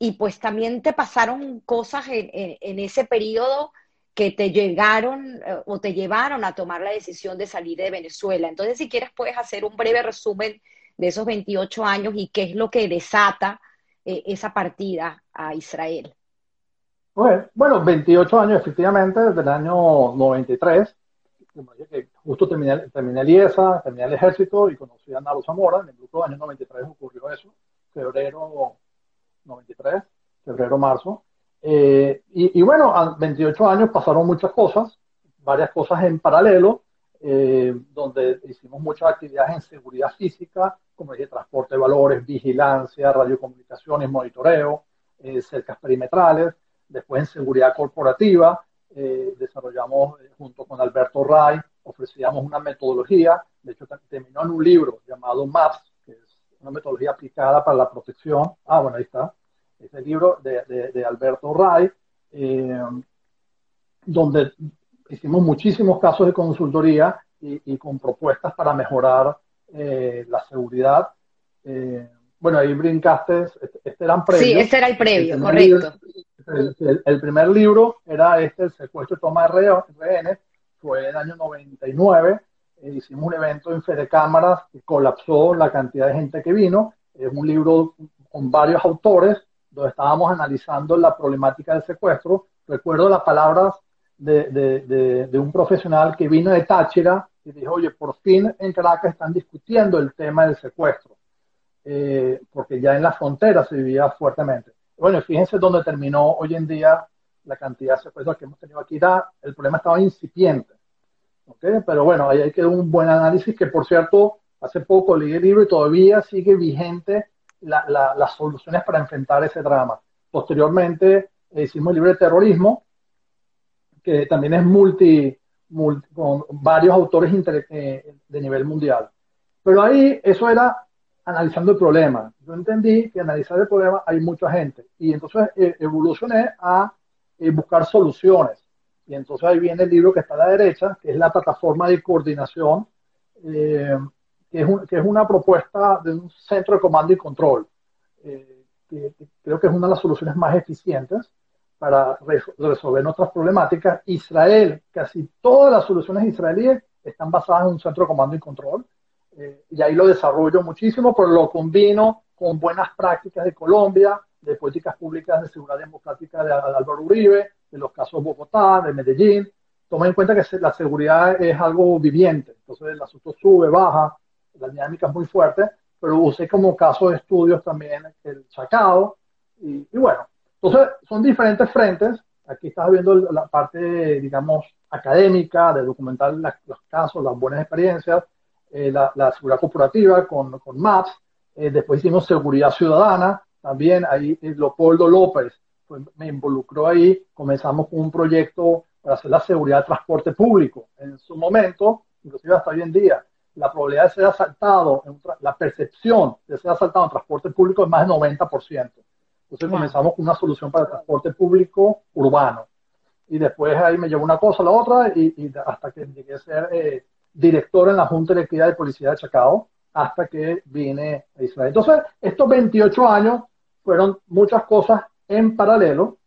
Y pues también te pasaron cosas en, ese periodo que te llegaron eh, o te llevaron a tomar la decisión de salir de Venezuela. Entonces, si quieres, puedes hacer un breve resumen de esos 28 años y qué es lo que desata eh, esa partida a Israel. Pues, bueno, 28 años efectivamente, desde el año 93 justo terminé, terminé el IESA, terminé el ejército y conocí a Nalo Zamora. En el grupo del año 93 ocurrió eso, febrero 93, febrero, marzo. Eh, y, bueno, a 28 años pasaron muchas cosas, varias cosas en paralelo, eh, donde hicimos muchas actividades en seguridad física, como dije, transporte de valores, vigilancia, radiocomunicaciones, monitoreo, eh, cercas perimetrales, después en seguridad corporativa, eh, desarrollamos eh, junto con Alberto Ray, ofrecíamos una metodología, de hecho terminó en un libro llamado MAPS, que es una metodología aplicada para la protección. Ah, bueno, ahí está, ese libro de, de, Alberto Ray, eh, donde hicimos muchísimos casos de consultoría y, con propuestas para mejorar la seguridad. bueno, ahí brincaste, este, este eran previos. Sí, este era el previo, correcto. El, primer libro era este, El secuestro y toma de rehenes, fue en el año 99. Eh, hicimos un evento en Fede Cámaras que colapsó la cantidad de gente que vino. Es un libro con varios autores donde estábamos analizando la problemática del secuestro. Recuerdo las palabras de, de, un profesional que vino de Táchira y dijo, oye, por fin en Caracas están discutiendo el tema del secuestro, eh, porque ya en la frontera se vivía fuertemente. Bueno, fíjense dónde terminó hoy en día la cantidad de secuestros que hemos tenido aquí. el problema estaba incipiente. Pero bueno, ahí hay que un buen análisis que, por cierto, hace poco leí el libro y todavía sigue vigente las soluciones para enfrentar ese drama. Posteriormente hicimos el libro de terrorismo, que también es multi, con varios autores eh, de nivel mundial. Pero ahí eso era analizando el problema. Yo entendí que analizar el problema hay mucha gente y entonces eh, evolucioné a eh, buscar soluciones. Y entonces ahí viene el libro que está a la derecha, que es la plataforma de coordinación, eh, que, es que, es una propuesta de un centro de comando y control. Que, creo que es una de las soluciones más eficientes para resolver nuestras problemáticas. Israel, casi todas las soluciones israelíes están basadas en un centro de comando y control eh, y ahí lo desarrollo muchísimo, pero lo combino con buenas prácticas de Colombia, de políticas públicas de seguridad democrática de, Álvaro Uribe, de los casos Bogotá, de Medellín. Toma en cuenta que la seguridad es algo viviente, entonces el asunto sube, baja, la dinámica es muy fuerte, pero usé como caso de estudios también el Chacao, y, bueno, entonces son diferentes frentes. Aquí estás viendo la parte, digamos, académica, de documentar los casos, las buenas experiencias, eh, la, seguridad corporativa con, con MAPS, eh, después hicimos seguridad ciudadana, también ahí eh, Leopoldo López me involucró ahí, comenzamos con un proyecto para hacer la seguridad del transporte público. En su momento, inclusive hasta hoy en día, la probabilidad de ser asaltado, la percepción de ser asaltado en transporte público es más del 90%. Entonces comenzamos con una solución para el transporte público urbano. Y después ahí me llevó una cosa a la otra y, hasta que llegué a ser eh, director en la Junta Directiva de Policía de Chacao, hasta que vine a Israel. Entonces, estos 28 años fueron muchas cosas en paralelo.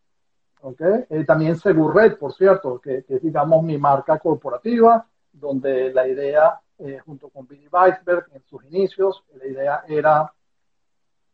¿okay? Eh, también Segurred, por cierto, que, es, digamos, mi marca corporativa, donde la idea, eh, junto con Billy Weisberg, en sus inicios, la idea era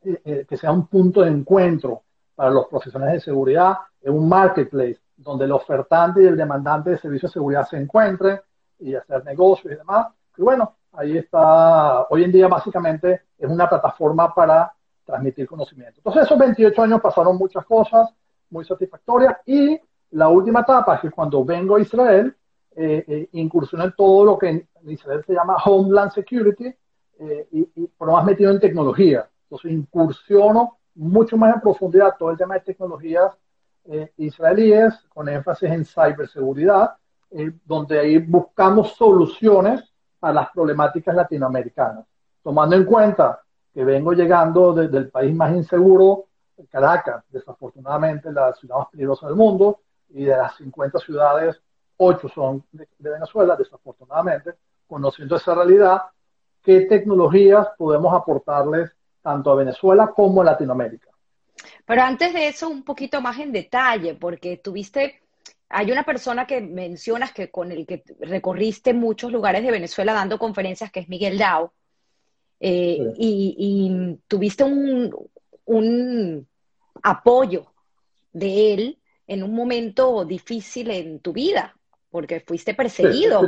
eh, que sea un punto de encuentro para los profesionales de seguridad, en un marketplace donde el ofertante y el demandante de servicios de seguridad se encuentren y hacer negocios y demás. Y bueno, ahí está, hoy en día básicamente es una plataforma para transmitir conocimiento. Entonces esos 28 años pasaron muchas cosas muy satisfactorias y la última etapa es cuando vengo a Israel, eh, eh incursiono en todo lo que en Israel se llama Homeland Security eh, y, y pero más metido en tecnología. Entonces incursiono mucho más en profundidad todo el tema de tecnologías eh, israelíes con énfasis en ciberseguridad, donde ahí buscamos soluciones a las problemáticas latinoamericanas, tomando en cuenta que vengo llegando desde el país más inseguro, Caracas, desafortunadamente la ciudad más peligrosa del mundo, y de las 50 ciudades, 8 son de, Venezuela, desafortunadamente, conociendo esa realidad, ¿qué tecnologías podemos aportarles tanto a Venezuela como a Latinoamérica? Pero antes de eso, un poquito más en detalle, porque tuviste hay una persona que mencionas que con el que recorriste muchos lugares de Venezuela dando conferencias, que es Miguel Dao, eh, y, tuviste un, apoyo de él en un momento difícil en tu vida, porque fuiste perseguido.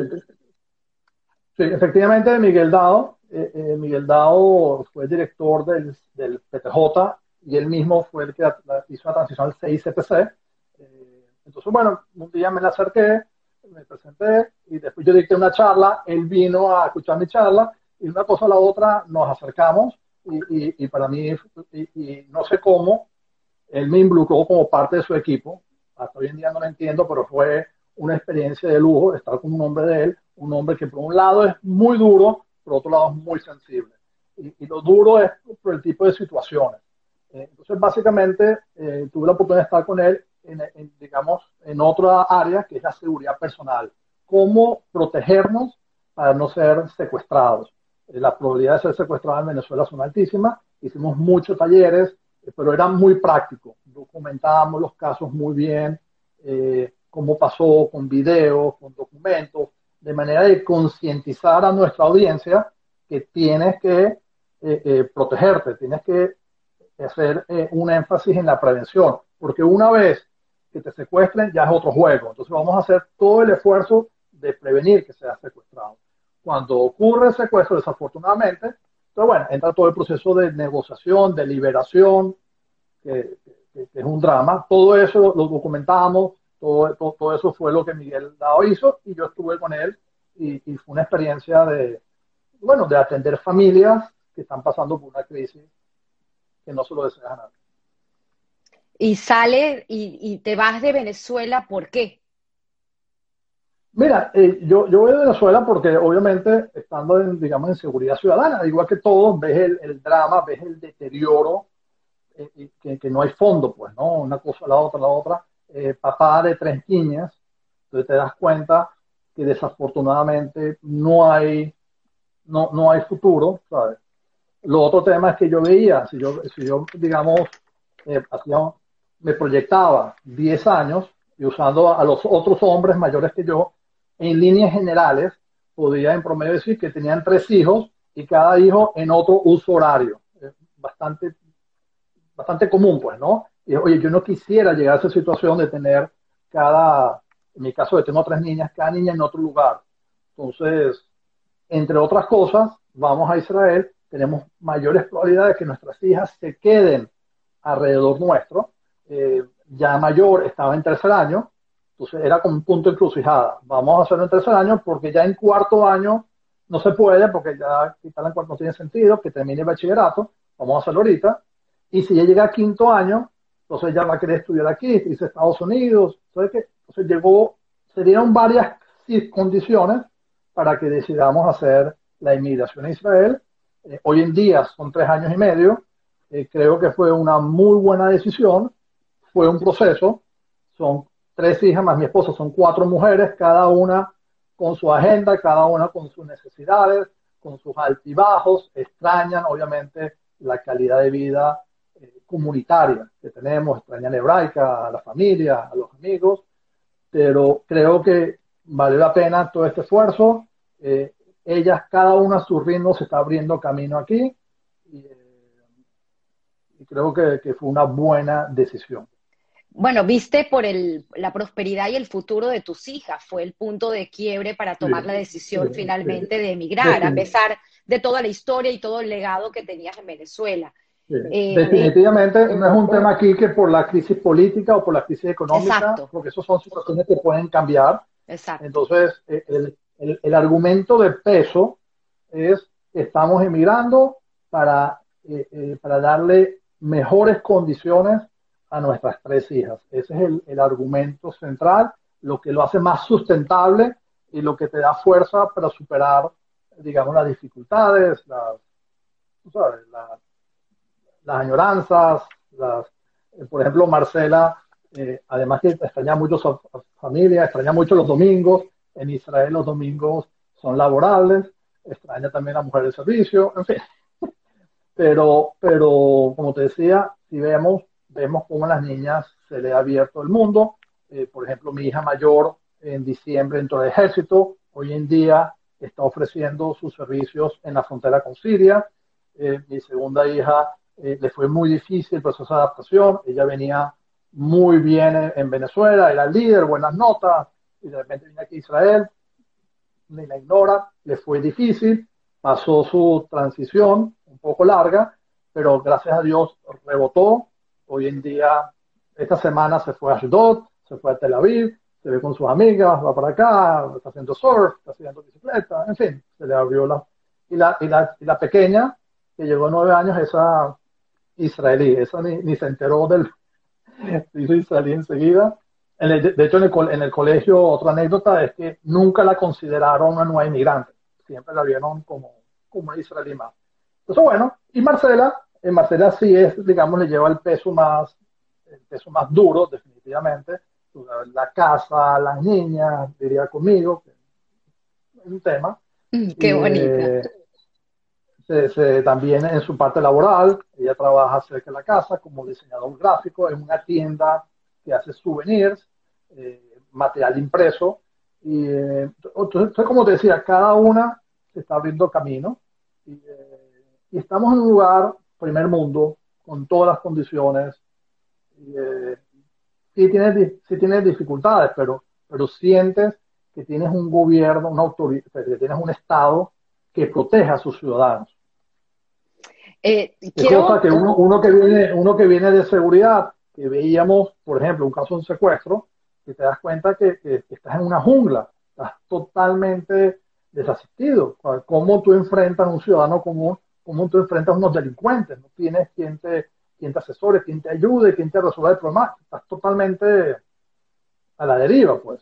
Sí, efectivamente, Miguel Dao, eh, eh, Miguel Dao fue director del, del, PTJ y él mismo fue el que hizo la transición al CICPC entonces, bueno, un día me la acerqué, me presenté y después yo dicté una charla, él vino a escuchar mi charla y una cosa a la otra nos acercamos y, para mí, y, no sé cómo, él me involucró como parte de su equipo. Hasta hoy en día no lo entiendo, pero fue una experiencia de lujo estar con un hombre de él, un hombre que por un lado es muy duro, por otro lado es muy sensible. Y, lo duro es por el tipo de situaciones. Eh, entonces, básicamente, eh, tuve la oportunidad de estar con él en, digamos, en otra área que es la seguridad personal. Cómo protegernos para no ser secuestrados. Eh, la probabilidad de ser secuestrado en Venezuela son altísimas. Hicimos muchos talleres, eh, pero era muy práctico. Documentábamos los casos muy bien, cómo pasó con videos, con documentos, de manera de concientizar a nuestra audiencia que tienes que protegerte, tienes que hacer un énfasis en la prevención, porque una vez que te secuestren ya es otro juego. Entonces vamos a hacer todo el esfuerzo de prevenir que sea secuestrado. Cuando ocurre el secuestro, desafortunadamente, entonces bueno, entra todo el proceso de negociación, de liberación, que, es un drama. Todo eso lo documentamos, todo, todo, eso fue lo que Miguel Dao hizo y yo estuve con él y, y fue una experiencia de, bueno, de atender familias que están pasando por una crisis que no se lo desean a nadie y sale y, te vas de Venezuela, ¿por qué? Mira, eh, yo, yo voy de Venezuela porque obviamente estando en, digamos, en seguridad ciudadana, igual que todos, ves el, drama, ves el deterioro, eh, que, no hay fondo, pues, ¿no? Una cosa, la otra, la otra. Eh, papá de tres niñas, entonces te das cuenta que desafortunadamente no hay, no, no hay futuro, ¿sabes? Lo otro tema es que yo veía, si yo, si yo digamos, hacía me proyectaba 10 años y usando a los otros hombres mayores que yo, en líneas generales, podía en promedio decir que tenían tres hijos y cada hijo en otro uso horario. Eh, bastante, bastante común, pues, ¿no? Oye, yo no quisiera llegar a esa situación de tener cada, en mi caso, de tengo tres niñas, cada niña en otro lugar. Entonces, entre otras cosas, vamos a Israel, tenemos mayores probabilidades de que nuestras hijas se queden alrededor nuestro. Eh, ya mayor estaba en tercer año, entonces era como un punto encrucijada. Vamos a hacerlo en tercer año porque ya en cuarto año no se puede, porque ya quitarla en cuarto no tiene sentido, que termine el bachillerato, vamos a hacerlo ahorita. Y si ya llega a quinto año, entonces ya va a querer estudiar aquí, dice Estados Unidos, entonces, entonces llegó, se dieron varias condiciones para que decidamos hacer la inmigración a Israel. Eh, hoy en día son tres años y medio, eh, creo que fue una muy buena decisión, fue un proceso, son tres hijas más mi esposa, son cuatro mujeres, cada una con su agenda, cada una con sus necesidades, con sus altibajos, extrañan obviamente la calidad de vida eh, comunitaria que tenemos, extrañan hebraica, a la familia, a los amigos, pero creo que vale la pena todo este esfuerzo. Eh, ellas, cada una a su ritmo, se está abriendo camino aquí y, creo que, que fue una buena decisión bueno, viste por el, la prosperidad y el futuro de tus hijas, fue el punto de quiebre para tomar la decisión finalmente de emigrar, a pesar de toda la historia y todo el legado que tenías en Venezuela. Eh, Definitivamente no es un tema aquí que por la crisis política o por la crisis económica, porque eso son situaciones que pueden cambiar. Exacto. Entonces, eh, el, el, el, argumento de peso es estamos emigrando para, eh, para darle mejores condiciones a nuestras tres hijas. Ese es el, argumento central, lo que lo hace más sustentable y lo que te da fuerza para superar, digamos, las dificultades, las, las añoranzas, las, eh, por ejemplo, Marcela, eh, además que extraña mucho su familia, extraña mucho los domingos, en Israel los domingos son laborables, extraña también a mujer de servicio, en fin. Pero, pero, como te decía, si vemos vemos cómo a las niñas se le ha abierto el mundo. Eh, por ejemplo, mi hija mayor en diciembre entró al ejército, hoy en día está ofreciendo sus servicios en la frontera con Siria. Eh, mi segunda hija eh, le fue muy difícil el proceso de adaptación, ella venía muy bien en, Venezuela, era líder, buenas notas, y de repente viene aquí a Israel, ni la ignora, le fue difícil, pasó su transición un poco larga, pero gracias a Dios rebotó, Hoy en día, esta semana se fue a Ashdod, se fue a Tel Aviv, se ve con sus amigas, va para acá, está haciendo surf, está haciendo bicicleta, en fin, se le abrió la... Y la, y la, y la pequeña, que llegó a nueve años, esa israelí, esa ni, ni se enteró del... hizo israelí enseguida. de hecho, en el, en el, colegio, otra anécdota es que nunca la consideraron una nueva inmigrante. Siempre la vieron como, como una israelí más. Entonces, bueno, y Marcela, en Marcela sí es, digamos, le lleva el peso más, el peso más duro, definitivamente. La casa, las niñas, diría conmigo, que es un tema. Mm, qué bonito. también en su parte laboral, ella trabaja cerca de la casa como diseñador gráfico en una tienda que hace souvenirs, eh, material impreso. Y eh, entonces, como te decía, cada una se está abriendo camino. Y, eh, y estamos en un lugar primer mundo, con todas las condiciones. Eh, sí, tienes, sí tienes dificultades, pero, pero sientes que tienes un gobierno, una autoridad, que tienes un Estado que proteja a sus ciudadanos. Eh, cosa que uno, uno, que viene, uno que viene de seguridad, que veíamos, por ejemplo, un caso de un secuestro, que te das cuenta que, que estás en una jungla, estás totalmente desasistido. ¿Cómo tú enfrentas a un ciudadano común como tú enfrentas a unos delincuentes, no tienes quien te, quien te asesore, quien te ayude, quien te resuelva el problema, estás totalmente a la deriva, pues.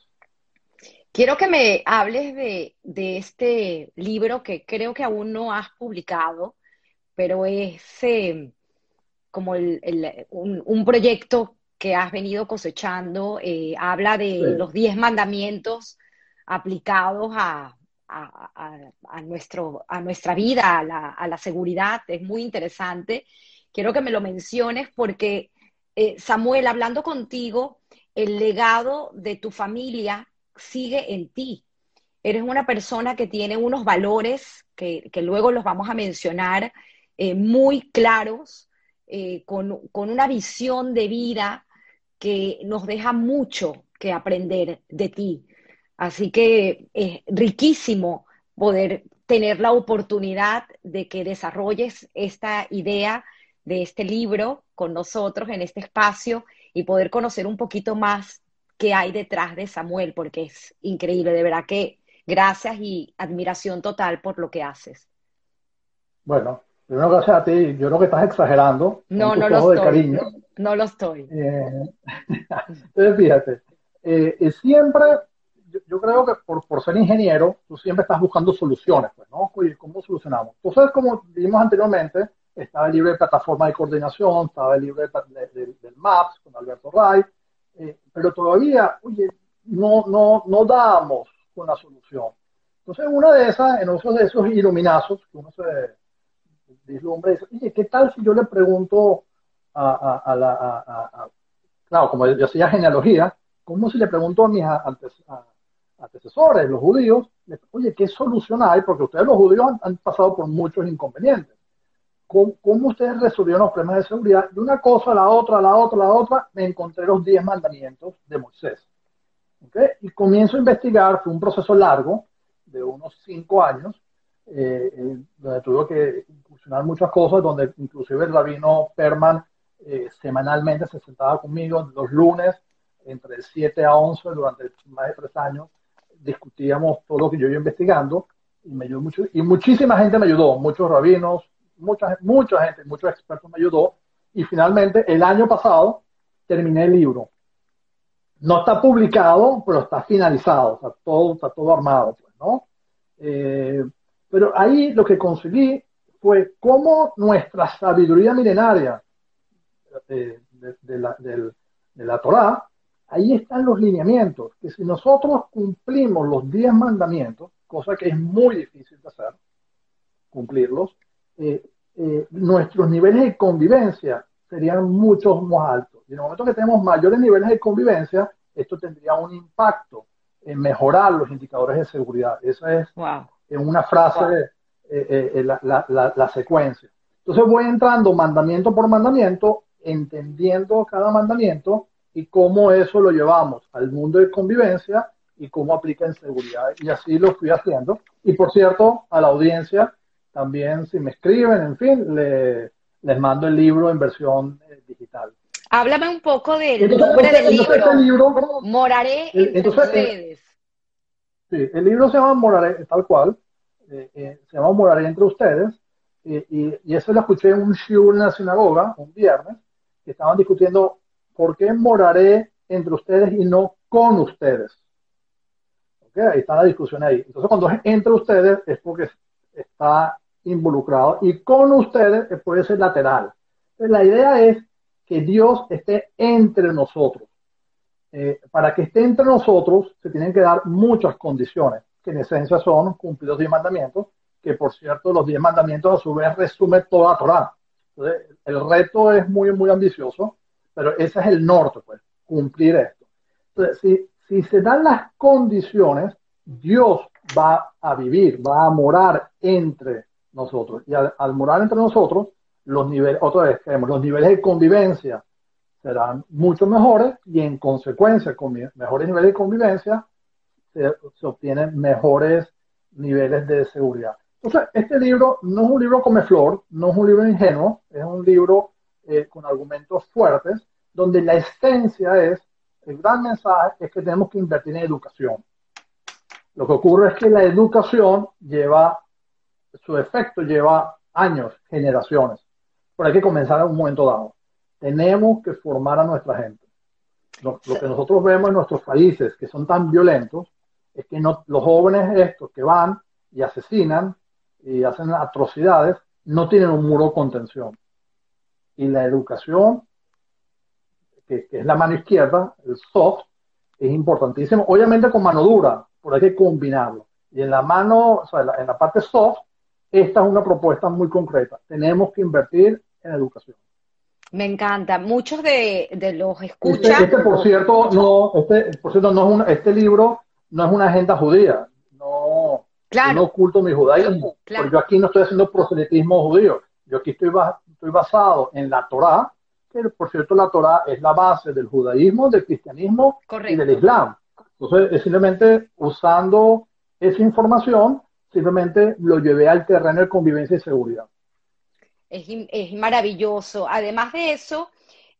Quiero que me hables de, este libro que creo que aún no has publicado, pero es eh, como un, proyecto que has venido cosechando. Eh, habla de los diez mandamientos aplicados a, a, nuestro, a nuestra vida, a la, seguridad. Es muy interesante. Quiero que me lo menciones porque, eh, Samuel, hablando contigo, el legado de tu familia sigue en ti. Eres una persona que tiene unos valores que, luego los vamos a mencionar, eh, muy claros, eh, con, con una visión de vida que nos deja mucho que aprender de ti. Así que es riquísimo poder tener la oportunidad de que desarrolles esta idea de este libro con nosotros en este espacio y poder conocer un poquito más qué hay detrás de Samuel, porque es increíble, de verdad que gracias y admiración total por lo que haces. Bueno, primero gracias a ti, yo creo que estás exagerando. No, no lo estoy. No, lo estoy. Eh, entonces, fíjate, eh, siempre, yo, creo que por, por, ser ingeniero, tú siempre estás buscando soluciones, pues, ¿no? ¿cómo solucionamos? Entonces, como vimos anteriormente, estaba el libro de plataforma de coordinación, estaba el libro de, del MAPS con Alberto Ray, eh, pero todavía, oye, no, no, no damos con la solución. Entonces, una de esas, en uno de esos iluminazos, que uno se vislumbra, dice, oye, ¿qué tal si yo le pregunto a, a, la, claro, como yo hacía genealogía, ¿cómo si le pregunto a mis antecesores, los judíos, oye, ¿qué solución hay? Porque ustedes los judíos han pasado por muchos inconvenientes cómo, ustedes resolvieron los problemas de seguridad. De una cosa a la otra, a la otra, a la otra, me encontré los 10 mandamientos de Moisés. Y comienzo a investigar, fue un proceso largo, de unos 5 años, eh, eh, donde tuve que incursionar muchas cosas, donde inclusive el rabino Perman eh, semanalmente se sentaba conmigo los lunes, entre 7 a 11, durante más de 3 años, discutíamos todo lo que yo iba investigando, y me ayudó mucho, y muchísima gente me ayudó, muchos rabinos, mucha, mucha gente, muchos expertos me ayudó y finalmente el año pasado terminé el libro. No está publicado, pero está finalizado, está todo, está todo armado, pues, ¿no? Eh, pero ahí lo que conseguí fue cómo nuestra sabiduría milenaria de, la, de, la, Torá, ahí están los lineamientos, que si nosotros cumplimos los 10 mandamientos, cosa que es muy difícil de hacer, cumplirlos, eh, eh, nuestros niveles de convivencia serían mucho más altos. Y en el momento que tenemos mayores niveles de convivencia, esto tendría un impacto en mejorar los indicadores de seguridad. Esa es en una frase eh, la, la, secuencia. Entonces voy entrando mandamiento por mandamiento, entendiendo cada mandamiento y cómo eso lo llevamos al mundo de convivencia y cómo aplica en seguridad. Y así lo fui haciendo. Y por cierto, a la audiencia, también si me escriben, en fin, les mando el libro en versión eh, digital. Háblame un poco del nombre del este libro. Moraré entre ustedes. sí, el libro se llama Moraré, tal cual. Eh, eh, se llama Moraré entre ustedes. y, y, eso lo escuché en un shiur en la sinagoga un viernes, que estaban discutiendo por qué moraré entre ustedes y no con ustedes. Okay, ahí está la discusión ahí. Entonces, cuando es entre ustedes, es porque está involucrado y con ustedes puede ser lateral. la idea es que Dios esté entre nosotros. Eh, para que esté entre nosotros se tienen que dar muchas condiciones, que en esencia son cumplir los diez mandamientos, que por cierto los diez mandamientos a su vez resumen toda Torah. Entonces, el reto es muy, muy ambicioso, pero ese es el norte, pues, cumplir esto. Entonces, si, si se dan las condiciones, Dios va a vivir, va a morar entre nosotros. Y al, morar entre nosotros, los niveles, otra vez, los niveles de convivencia serán mucho mejores y en consecuencia, con mejores niveles de convivencia, se, obtienen mejores niveles de seguridad. Entonces, este libro no es un libro come flor, no es un libro ingenuo, es un libro eh, con argumentos fuertes, donde la esencia es, el gran mensaje es que tenemos que invertir en educación. Lo que ocurre es que la educación lleva su efecto lleva años, generaciones. Pero hay que comenzar en un momento dado. Tenemos que formar a nuestra gente. Lo, que nosotros vemos en nuestros países que son tan violentos es que no, los jóvenes estos que van y asesinan y hacen atrocidades no tienen un muro de contención. Y la educación, que, es la mano izquierda, el soft, es importantísimo. Obviamente con mano dura, pero hay que combinarlo. Y en la mano, o sea, en la parte soft, esta es una propuesta muy concreta. Tenemos que invertir en educación. Me encanta. Muchos de, los escuchan. Este, este, por cierto, no, este, por cierto, no es este libro no es una agenda judía. No, claro. no oculto mi judaísmo. Porque yo aquí no estoy haciendo proselitismo judío. Yo aquí estoy, estoy basado en la Torá, que por cierto la Torá es la base del judaísmo, del cristianismo y del islam. Entonces, es simplemente usando esa información, simplemente lo llevé al terreno de convivencia y seguridad. Es, es maravilloso. Además de eso,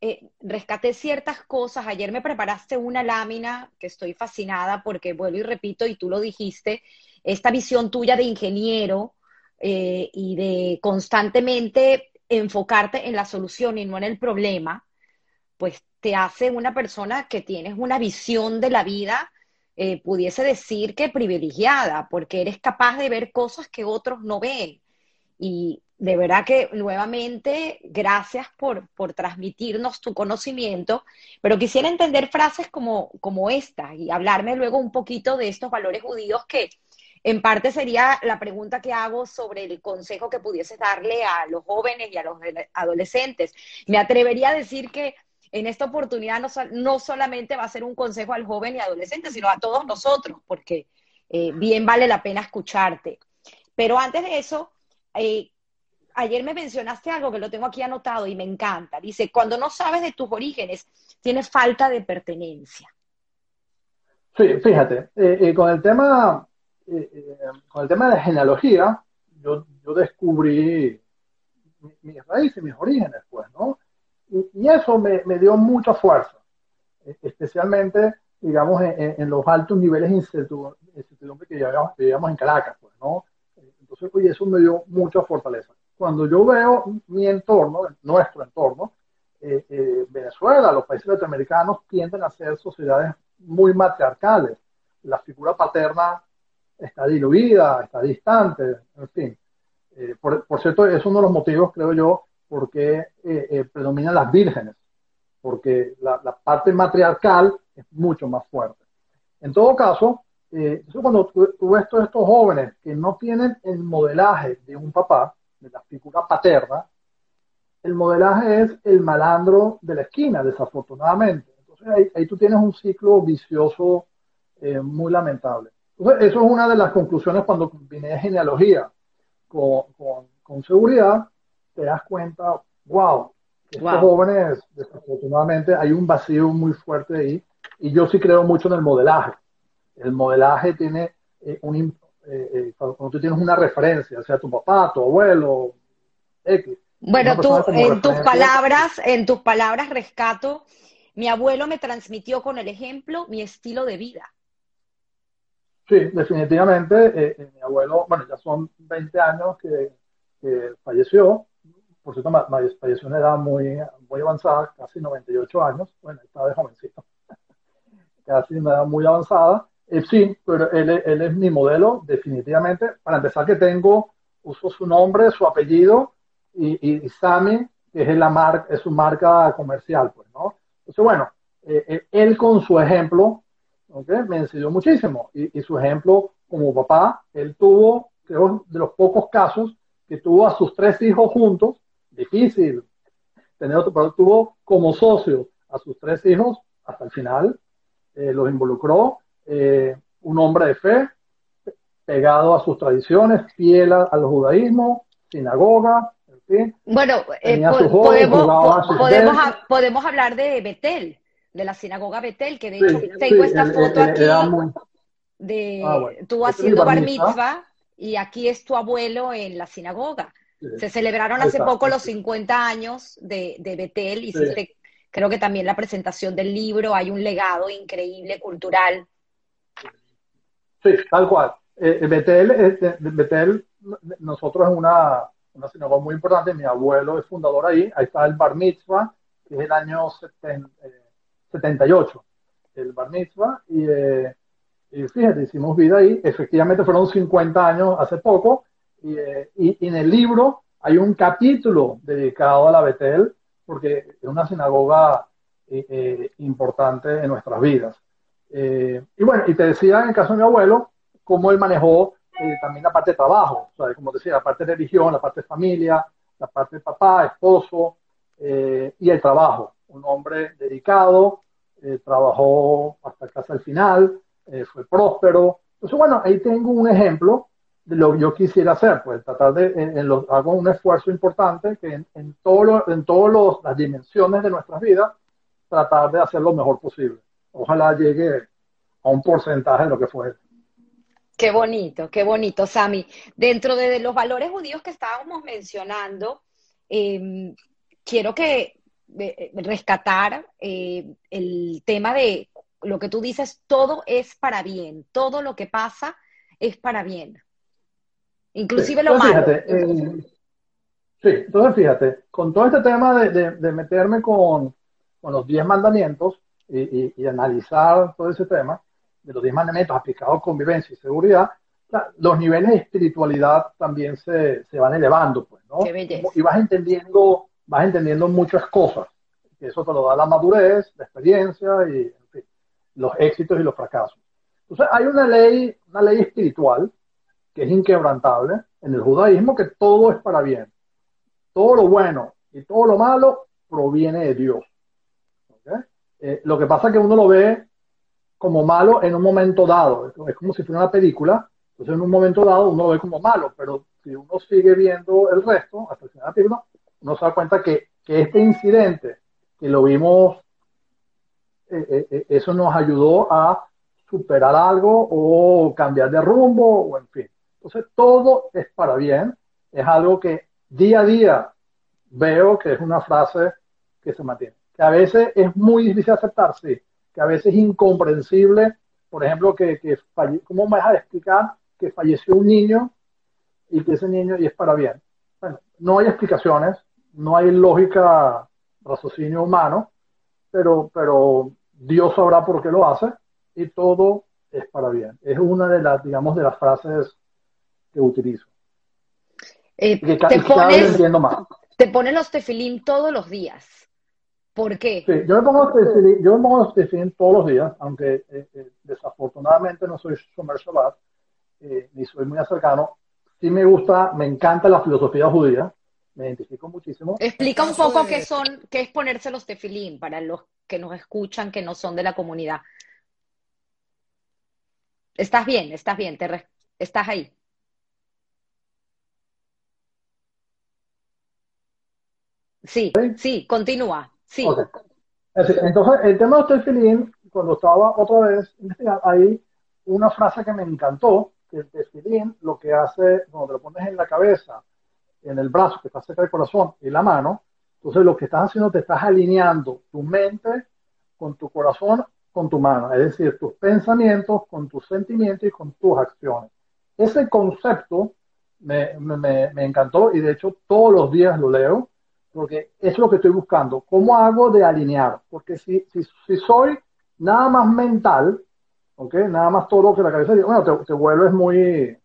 eh, rescaté ciertas cosas. Ayer me preparaste una lámina que estoy fascinada porque, vuelvo y repito, y tú lo dijiste, esta visión tuya de ingeniero eh, y de constantemente enfocarte en la solución y no en el problema, pues te hace una persona que tienes una visión de la vida, eh, pudiese decir que privilegiada, porque eres capaz de ver cosas que otros no ven. Y de verdad que nuevamente, gracias por, por transmitirnos tu conocimiento, pero quisiera entender frases como, como esta y hablarme luego un poquito de estos valores judíos que en parte sería la pregunta que hago sobre el consejo que pudieses darle a los jóvenes y a los adolescentes. Me atrevería a decir que en esta oportunidad no, no solamente va a ser un consejo al joven y adolescente, sino a todos nosotros, porque eh, bien vale la pena escucharte. Pero antes de eso, eh, ayer me mencionaste algo que lo tengo aquí anotado y me encanta. Dice, cuando no sabes de tus orígenes, tienes falta de pertenencia. Sí, fíjate, eh, con el tema con el tema de genealogía, yo, yo descubrí mis raíces, mis orígenes, pues, ¿no? Y, eso me, me, dio mucha fuerza, e, especialmente, digamos, en, los altos niveles de incertidumbre que llevamos, en Caracas, pues, ¿no? Entonces, oye, eso me dio mucha fortaleza cuando yo veo mi entorno, nuestro entorno, eh, eh, Venezuela, los países latinoamericanos tienden a ser sociedades muy matriarcales. La figura paterna está diluida, está distante, en fin. Eh, por, cierto, es uno de los motivos, creo yo, por qué predominan las vírgenes, porque la, parte matriarcal es mucho más fuerte. En todo caso, cuando tú, tú ves todos estos jóvenes que no tienen el modelaje de un papá, de la figura paterna, el modelaje es el malandro de la esquina, desafortunadamente. Entonces ahí, tú tienes un ciclo vicioso eh, muy lamentable. Entonces, eso es una de las conclusiones cuando de genealogía con, con, seguridad, te das cuenta, wow, estos jóvenes, desafortunadamente, hay un vacío muy fuerte ahí. Y yo sí creo mucho en el modelaje. El modelaje tiene eh, un, eh, eh, cuando tú tienes una referencia, sea tu papá, tu abuelo, X. Bueno, tú, en tus palabras, en tus palabras rescato, mi abuelo me transmitió con el ejemplo mi estilo de vida. Sí, definitivamente, mi abuelo, bueno, ya son 20 años que, falleció, por cierto, falleció en una edad muy, muy avanzada, casi 98 años, bueno, estaba de jovencito, casi una edad muy avanzada, eh, sí, pero él, él, es mi modelo, definitivamente. Para empezar, que tengo, uso su nombre, su apellido y, y Sammy, que es, la marca, es su marca comercial, pues, ¿no? Entonces, bueno, eh, eh, él con su ejemplo, ¿okay? me enseñó muchísimo. Y, y, su ejemplo como papá, él tuvo, creo, de los pocos casos que tuvo a sus tres hijos juntos, difícil tener otro, pero tuvo como socio a sus tres hijos hasta el final, los involucró eh, un hombre de fe, pegado a sus tradiciones, fiel al judaísmo, sinagoga, en fin. Bueno, eh, podemos, podemos, hablar de Betel, de la sinagoga Betel, que de hecho tengo esta foto aquí de ah, tú haciendo bar mitzvah y aquí es tu abuelo en la sinagoga. Se celebraron hace poco los 50 años de, de Betel y creo que también la presentación del libro, hay un legado increíble cultural Sí, tal cual. Eh, Betel, eh, Betel, nosotros es una, una sinagoga muy importante. Mi abuelo es fundador ahí. Ahí está el Bar Mitzvah, que es el año 78. Eh, el Bar Mitzvah. Y, eh, y, fíjate, hicimos vida ahí. Efectivamente fueron 50 años hace poco. Y, y, en el libro hay un capítulo dedicado a la Betel, porque es una sinagoga importante en nuestras vidas. Eh, y bueno, y te decía en el caso de mi abuelo, cómo él manejó eh, también la parte de trabajo, o sea, como decía, la parte de religión, la parte de familia, la parte de papá, esposo eh, y el trabajo. Un hombre dedicado, trabajó hasta casi el final, fue próspero. Entonces, bueno, ahí tengo un ejemplo lo que yo quisiera hacer, pues tratar de, en, los, hago un esfuerzo importante que en, en, todo en todas las dimensiones de nuestras vidas, tratar de hacer lo mejor posible. Ojalá llegue a un porcentaje de lo que fue. Qué bonito, qué bonito, Sami. Dentro de los valores judíos que estábamos mencionando, em, quiero que eh, rescatar eh, el tema de lo que tú dices, todo es para bien, todo lo que pasa es para bien. Inclusive lo malo. Eh, sí, entonces fíjate, con todo este tema de, meterme con, los diez mandamientos y, analizar todo ese tema, de los diez mandamientos aplicados a convivencia y seguridad, los niveles de espiritualidad también se, van elevando, pues, ¿no? Y vas entendiendo, vas entendiendo muchas cosas. Y eso te lo da la madurez, la experiencia y, los éxitos y los fracasos. Entonces, hay una ley, una ley espiritual que es inquebrantable en el judaísmo, que todo es para bien. Todo lo bueno y todo lo malo proviene de Dios. Eh, lo que pasa es que uno lo ve como malo en un momento dado. Es como si fuera una película. Entonces, en un momento dado uno lo ve como malo, pero si uno sigue viendo el resto, hasta el final de la película, uno se da cuenta que, que este incidente, que lo vimos, eh, eh, eso nos ayudó a superar algo o cambiar de rumbo o en fin. Entonces, todo es para bien. Es algo que día a día veo que es una frase que se mantiene. Que a veces es muy difícil aceptar, sí. Que a veces es incomprensible. Por ejemplo, que, que ¿cómo me dejas explicar que falleció un niño y que ese niño y es para bien? Bueno, no hay explicaciones, no hay lógica, raciocinio humano, pero, pero Dios sabrá por qué lo hace y todo es para bien. Es una de las, digamos, de las frases que utilizo. Eh, te, pones, te pones los tefilín todos los días. ¿Por qué? Sí, yo me pongo, tefilín, yo me pongo los tefilín todos los días, aunque eh, eh, desafortunadamente no soy Shomer Shabbat, ni soy muy cercano. Sí me gusta, me encanta la filosofía judía, me identifico muchísimo. Explica un poco qué son, qué es ponerse los tefilín para los que nos escuchan, que no son de la comunidad. Estás bien, estás bien, te estás ahí. Sí, sí, continúa. Sí. Entonces, el tema de tefilín, cuando estaba otra vez hay una frase que me encantó, que el tefilín lo que hace, cuando lo pones en la cabeza, en el brazo que está cerca del corazón y la mano, entonces lo que estás haciendo, te estás alineando tu mente con tu corazón, con tu mano, es decir, tus pensamientos con tus sentimientos y con tus acciones. Ese concepto me, me, me encantó y de hecho todos los días lo leo porque es lo que estoy buscando. ¿Cómo hago de alinear? Porque si, si, si soy nada más mental, ¿ok? Nada más todo lo que la cabeza bueno, te, te vuelves muy,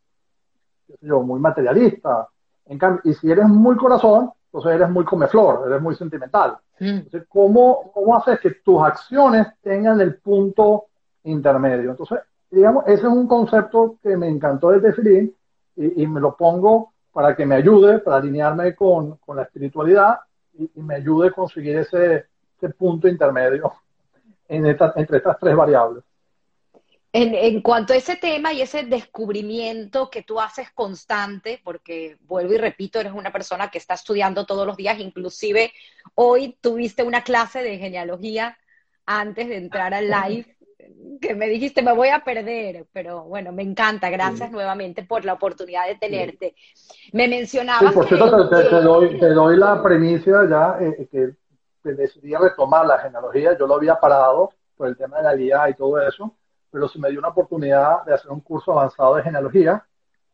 yo, muy materialista. En cambio, y si eres muy corazón, entonces eres muy comeflor, eres muy sentimental. Mm. Entonces, ¿cómo, ¿cómo haces que tus acciones tengan el punto intermedio? Entonces, digamos, ese es un concepto que me encantó del definir y, y me lo pongo para que me ayude, para alinearme con, con la espiritualidad y, me ayude a conseguir ese, ese punto intermedio en entre estas tres variables. En, en, cuanto a ese tema y ese descubrimiento que tú haces constante, porque vuelvo y repito, eres una persona que está estudiando todos los días, inclusive hoy tuviste una clase de genealogía antes de entrar al live que me dijiste, me voy a perder, pero bueno, me encanta, gracias nuevamente por la oportunidad de tenerte. Me mencionabas... por cierto, te, doy, la premisa ya eh, que decidí retomar la genealogía, yo lo había parado por el tema de la guía y todo eso, pero se me dio una oportunidad de hacer un curso avanzado de genealogía.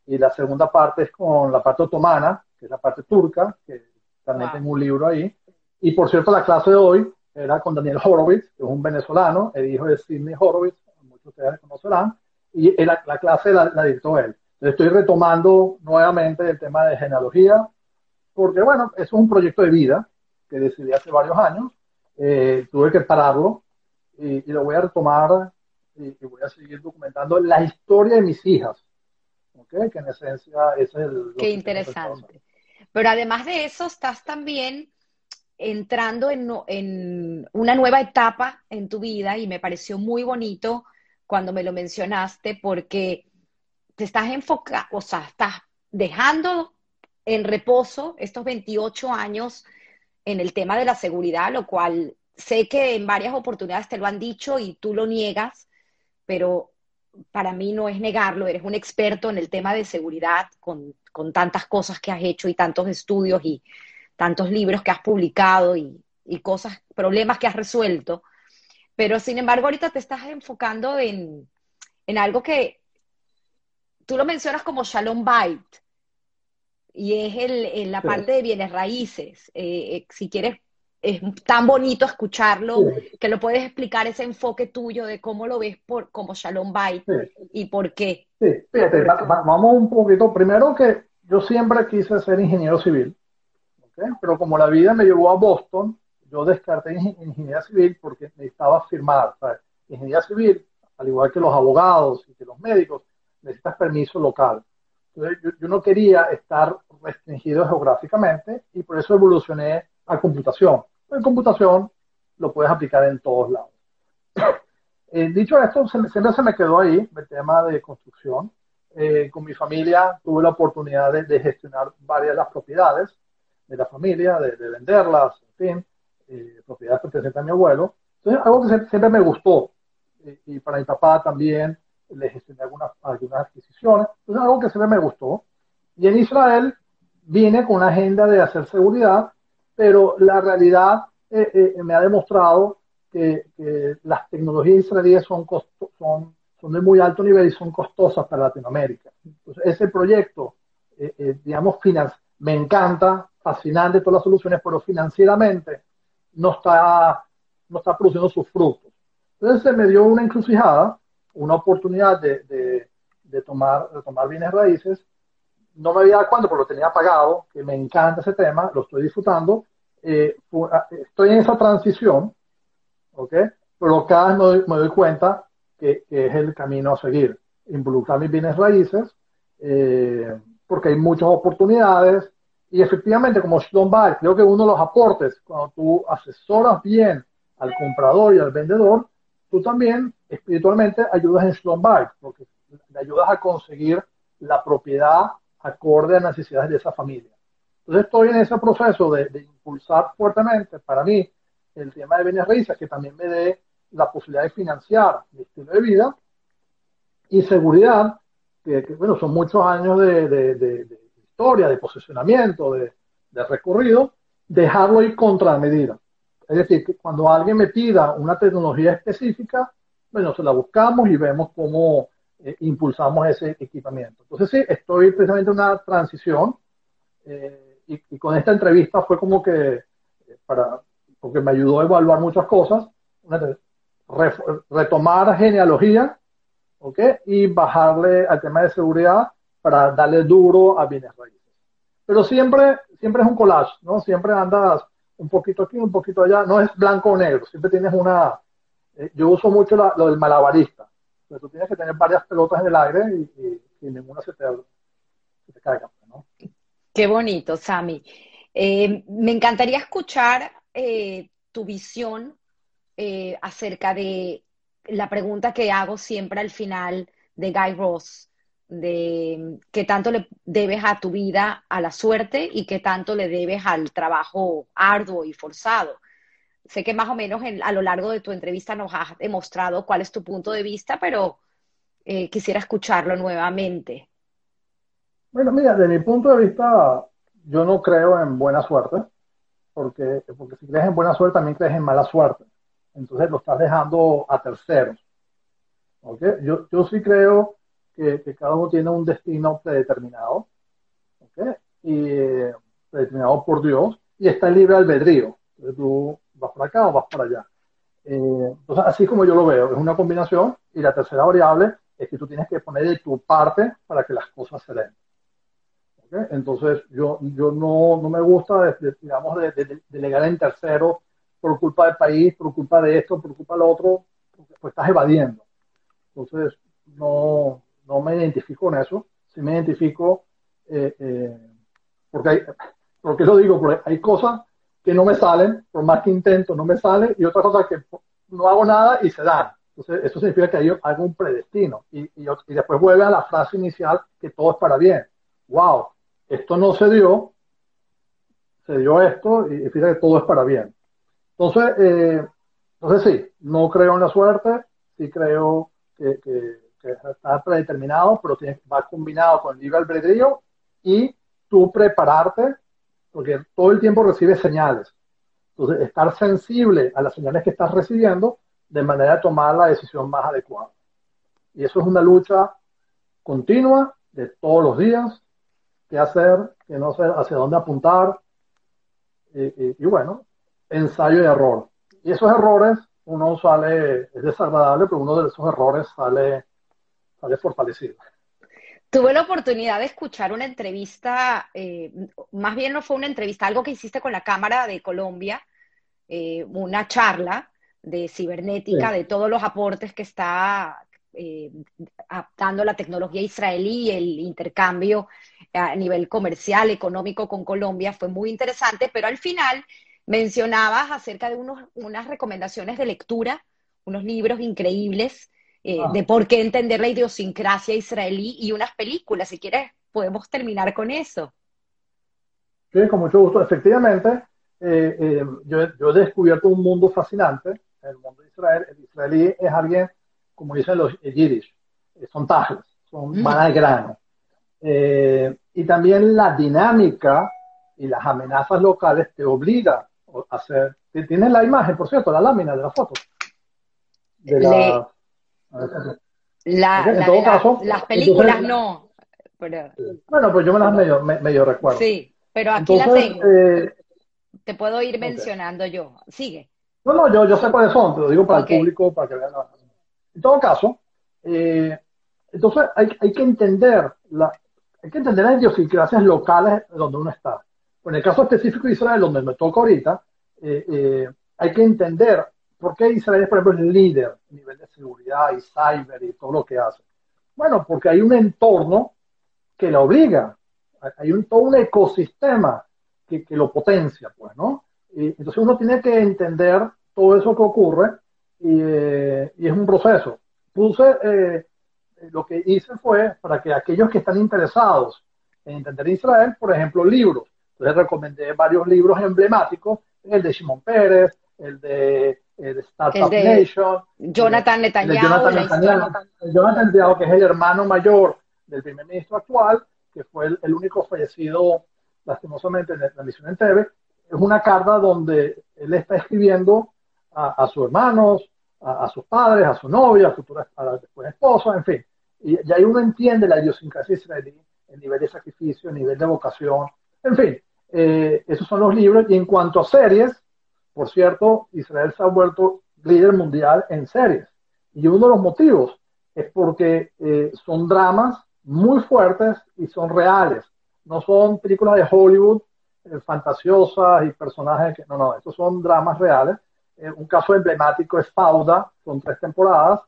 Y la segunda parte es con la parte otomana, que es la parte turca, que también tengo un libro ahí. Y por cierto, la clase de hoy era con Daniel Horowitz, que es un venezolano, el hijo de Sidney Horowitz, muchos de ustedes conocerán, y la, la clase la, dictó él. Estoy retomando nuevamente el tema de genealogía, porque bueno, eso es un proyecto de vida que decidí hace varios años, eh, tuve que pararlo y, lo voy a retomar y, voy a seguir documentando la historia de mis hijas, ¿okay? que en esencia es el... Qué interesante. Pero además de eso, estás también entrando en, una nueva etapa en tu vida y me pareció muy bonito cuando me lo mencionaste porque te estás enfocando, o sea, estás dejando en reposo estos 28 años en el tema de la seguridad, lo cual sé que en varias oportunidades te lo han dicho y tú lo niegas, pero para mí no es negarlo, eres un experto en el tema de seguridad con, tantas cosas que has hecho y tantos estudios y tantos libros que has publicado y, y cosas, problemas que has resuelto. Pero sin embargo, ahorita te estás enfocando en, en algo que tú lo mencionas como Shalom Bait, y es el, la parte de bienes raíces. Eh, eh, si quieres, es tan bonito escucharlo, que lo puedes explicar ese enfoque tuyo de cómo lo ves por, como Shalom Bait y por qué. Sí, fíjate, vamos un poquito. Primero que yo siempre quise ser ingeniero civil, pero como la vida me llevó a Boston, yo descarté ingeniería civil porque necesitaba firmar. Ingeniería civil, al igual que los abogados y que los médicos, necesitas permiso local. Entonces, yo, no quería estar restringido geográficamente y por eso evolucioné a computación. En computación lo puedes aplicar en todos lados. Eh, dicho esto, siempre se me quedó ahí el tema de construcción. Eh, con mi familia tuve la oportunidad de, gestionar varias de las propiedades de la familia, de, venderlas, en fin, eh, propiedades pertenecientes a mi abuelo. Entonces, algo que siempre me gustó. y para mi papá también, le gestioné algunas, algunas adquisiciones. Es algo que siempre me gustó. Y en Israel viene con una agenda de hacer seguridad, pero la realidad eh, eh, me ha demostrado que, las tecnologías israelíes son, son, son de muy alto nivel y son costosas para Latinoamérica. Entonces, ese proyecto, eh, digamos, me encanta, fascinante todas las soluciones, pero financieramente no está, no está produciendo sus frutos. Entonces se me dio una encrucijada una oportunidad de, de, tomar, de tomar bienes raíces. No me había dado cuándo, porque lo tenía pagado, que me encanta ese tema, lo estoy disfrutando. Eh, ah, estoy en esa transición, ¿ok? Pero cada vez me doy, cuenta que, que, es el camino a seguir. Involucrar mis bienes raíces, eh, porque hay muchas oportunidades. Y efectivamente, como Shalom creo que uno de los aportes, cuando tú asesoras bien al comprador y al vendedor, tú también espiritualmente ayudas en Shalom porque le ayudas a conseguir la propiedad acorde a las necesidades de esa familia. Entonces estoy en ese proceso de, impulsar fuertemente para mí el tema de bienes raíces, que también me dé la posibilidad de financiar mi estilo de vida y seguridad, que, bueno, son muchos años de, de historia, de posicionamiento, de, recorrido, dejarlo ir contra medida. Es decir, que cuando alguien me pida una tecnología específica, bueno, se la buscamos y vemos cómo eh, impulsamos ese equipamiento. Entonces, sí, estoy precisamente en una transición eh, y, con esta entrevista fue como que, eh, para, porque me ayudó a evaluar muchas cosas, retomar genealogía, ¿ok? Y bajarle al tema de seguridad para darle duro a bienes raíces. Pero siempre, siempre es un collage, ¿no? Siempre andas un poquito aquí, un poquito allá, no es blanco o negro, siempre tienes una, eh, yo uso mucho lo del malabarista, pero tú tienes que tener varias pelotas en el aire y, ninguna se te, caiga. ¿no? Qué bonito, Sami. Eh, me encantaría escuchar eh, tu visión acerca de la pregunta que hago siempre al final de Guy Ross de qué tanto le debes a tu vida a la suerte y qué tanto le debes al trabajo arduo y forzado. Sé que más o menos a lo largo de tu entrevista nos has demostrado cuál es tu punto de vista, pero eh, quisiera escucharlo nuevamente. Bueno, mira, desde mi punto de vista, yo no creo en buena suerte, porque, porque si crees en buena suerte, también crees en mala suerte. Entonces lo estás dejando a terceros. ¿okay? Yo, yo sí creo que, cada uno tiene un destino predeterminado, y eh, predeterminado por Dios, y está en libre albedrío. Entonces tú vas para acá o vas para allá. Eh, entonces, así como yo lo veo, es una combinación, y la tercera variable es que tú tienes que poner de tu parte para que las cosas se den. Entonces, yo, yo no, no me gusta, digamos, de, delegar en tercero por culpa del país, por culpa de esto, por culpa del otro, pues estás evadiendo. Entonces, no, no me identifico con eso, sí me identifico, eh, eh, porque, hay, porque lo digo, porque hay cosas que no me salen, por más que intento no me salen, y otras cosas que no hago nada y se dan. Entonces, eso significa que hay algo un predestino. Y, y, después vuelve a la frase inicial que todo es para bien. ¡Wow! Esto no se dio, se dio esto y fíjate que todo es para bien. Entonces, eh, entonces sí, no creo en la suerte, sí creo que, que está predeterminado, pero tiene, va combinado con libre albedrío y tú prepararte, porque todo el tiempo recibes señales. Entonces, estar sensible a las señales que estás recibiendo de manera de tomar la decisión más adecuada. Y eso es una lucha continua de todos los días, qué hacer, qué no hacer, hacia dónde apuntar. Y, y, y, bueno, ensayo y error. Y esos errores, uno sale, es desagradable, pero uno de esos errores sale, sale fortalecido. Tuve la oportunidad de escuchar una entrevista, eh, más bien no fue una entrevista, algo que hiciste con la Cámara de Colombia, eh, una charla de cibernética, sí. de todos los aportes que está eh, dando la tecnología israelí, el intercambio a nivel comercial, económico con Colombia, fue muy interesante, pero al final mencionabas acerca de unos, unas recomendaciones de lectura, unos libros increíbles eh, ah. de por qué entender la idiosincrasia israelí y unas películas. Si quieres, podemos terminar con eso. Sí, con mucho gusto. Efectivamente, eh, eh, yo, yo, he descubierto un mundo fascinante, el mundo de Israel. El israelí es alguien, como dicen los yiddish, son tajes, son mm. van al grano. y también la dinámica y las amenazas locales te obliga a hacer. Tienes la imagen, por cierto, la lámina de la foto. De la, Le la, en la todo caso, la, las películas entonces, no. Pero... Bueno, pues yo me las medio, me, medio recuerdo. Sí, pero aquí entonces, la tengo. Eh, Te puedo ir mencionando okay. yo. Sigue. No, no, yo, yo sé cuáles son, te lo digo para okay. el público, para que vean. En todo caso, eh, entonces hay, hay, que entender la, hay que entender las idiosincrasias locales donde uno está. En el caso específico de Israel, donde me toca ahorita, eh, eh, hay que entender ¿Por qué Israel, por ejemplo, es líder a nivel de seguridad y cyber y todo lo que hace? Bueno, porque hay un entorno que la obliga, hay todo un ecosistema que, lo potencia, pues, ¿no? Entonces uno tiene que entender todo eso que ocurre y, eh, es un proceso. Puse, eh, lo que hice fue para que aquellos que están interesados en entender Israel, por ejemplo, libros. Entonces recomendé varios libros emblemáticos, el de Shimon Pérez, el de el Startup de Nation. Jonathan Netanyahu. Jonathan Netanyahu, Jonathan Netanyahu, que es el hermano mayor del primer ministro actual, que fue el, el único fallecido lastimosamente en la misión en TV, es una carta donde él está escribiendo a, a sus hermanos, a, a, sus padres, a su novia, a futura a la después esposa, en fin. Y, y ahí uno entiende la idiosincrasia israelí, el nivel de sacrificio, el nivel de vocación, en fin. Eh, esos son los libros. Y en cuanto a series, por cierto, Israel se ha vuelto líder mundial en series. Y uno de los motivos es porque eh, son dramas muy fuertes y son reales. No son películas de Hollywood eh, fantasiosas y personajes que... No, no, estos son dramas reales. Eh, un caso emblemático es Fauda, son tres temporadas,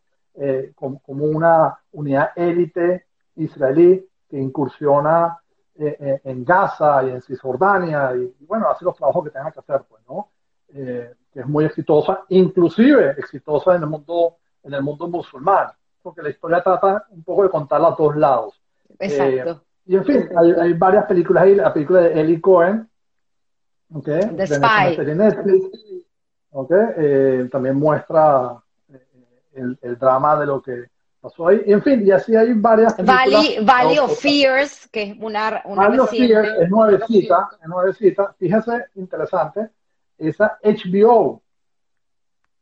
como, como, una unidad élite israelí que incursiona en Gaza y en Cisjordania y, y, bueno, hace los trabajos que tengan que hacer, pues, ¿no? Eh, que es muy exitosa, inclusive exitosa en el mundo, en el mundo musulmán, porque la historia trata un poco de contarla a dos lados. Exacto. Eh, y en fin, hay, hay, varias películas ahí, la película de Eli Cohen, okay, The Spy. De Netflix, okay, eh, también muestra eh, el, el, drama de lo que pasó ahí. En fin, y así hay varias. Valley, Valley of Fears, que es una, una Valley of Fears es nuevecita, es nuevecita. Fíjese, interesante esa HBO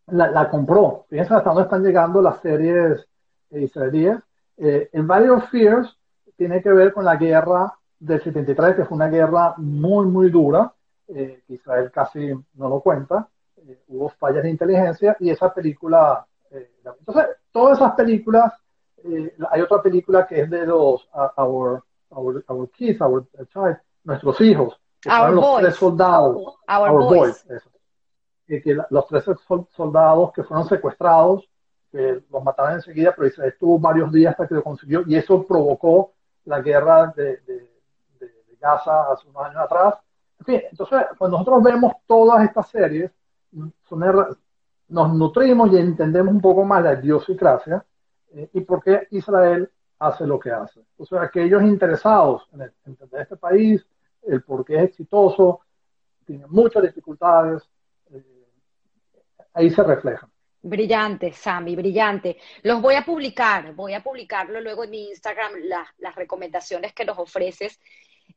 la, compró. Fíjense hasta dónde están llegando las series israelíes. Eh, el Valley of Fears tiene que ver con la guerra del 73, que fue una guerra muy, muy dura, eh, Israel casi no lo cuenta. Eh, hubo fallas de inteligencia y esa película. Eh, entonces, todas esas películas, eh, hay otra película que es de los our, our, our Kids, Our Child, nuestros hijos, our los boys. tres soldados, Our, our boys. boys que, que, los tres soldados que fueron secuestrados, que los mataron enseguida, pero Israel estuvo varios días hasta que lo consiguió, y eso provocó la guerra de, de, de, de Gaza hace unos años atrás. En fin, entonces, cuando nosotros vemos todas estas series, son nos nutrimos y entendemos un poco más la idiosincrasia eh, y por qué Israel hace lo que hace. O sea, aquellos interesados en entender este país, el por qué es exitoso, tiene muchas dificultades, eh, ahí se refleja. Brillante, Sammy, brillante. Los voy a publicar, voy a publicarlo luego en mi Instagram, las recomendaciones que nos ofreces.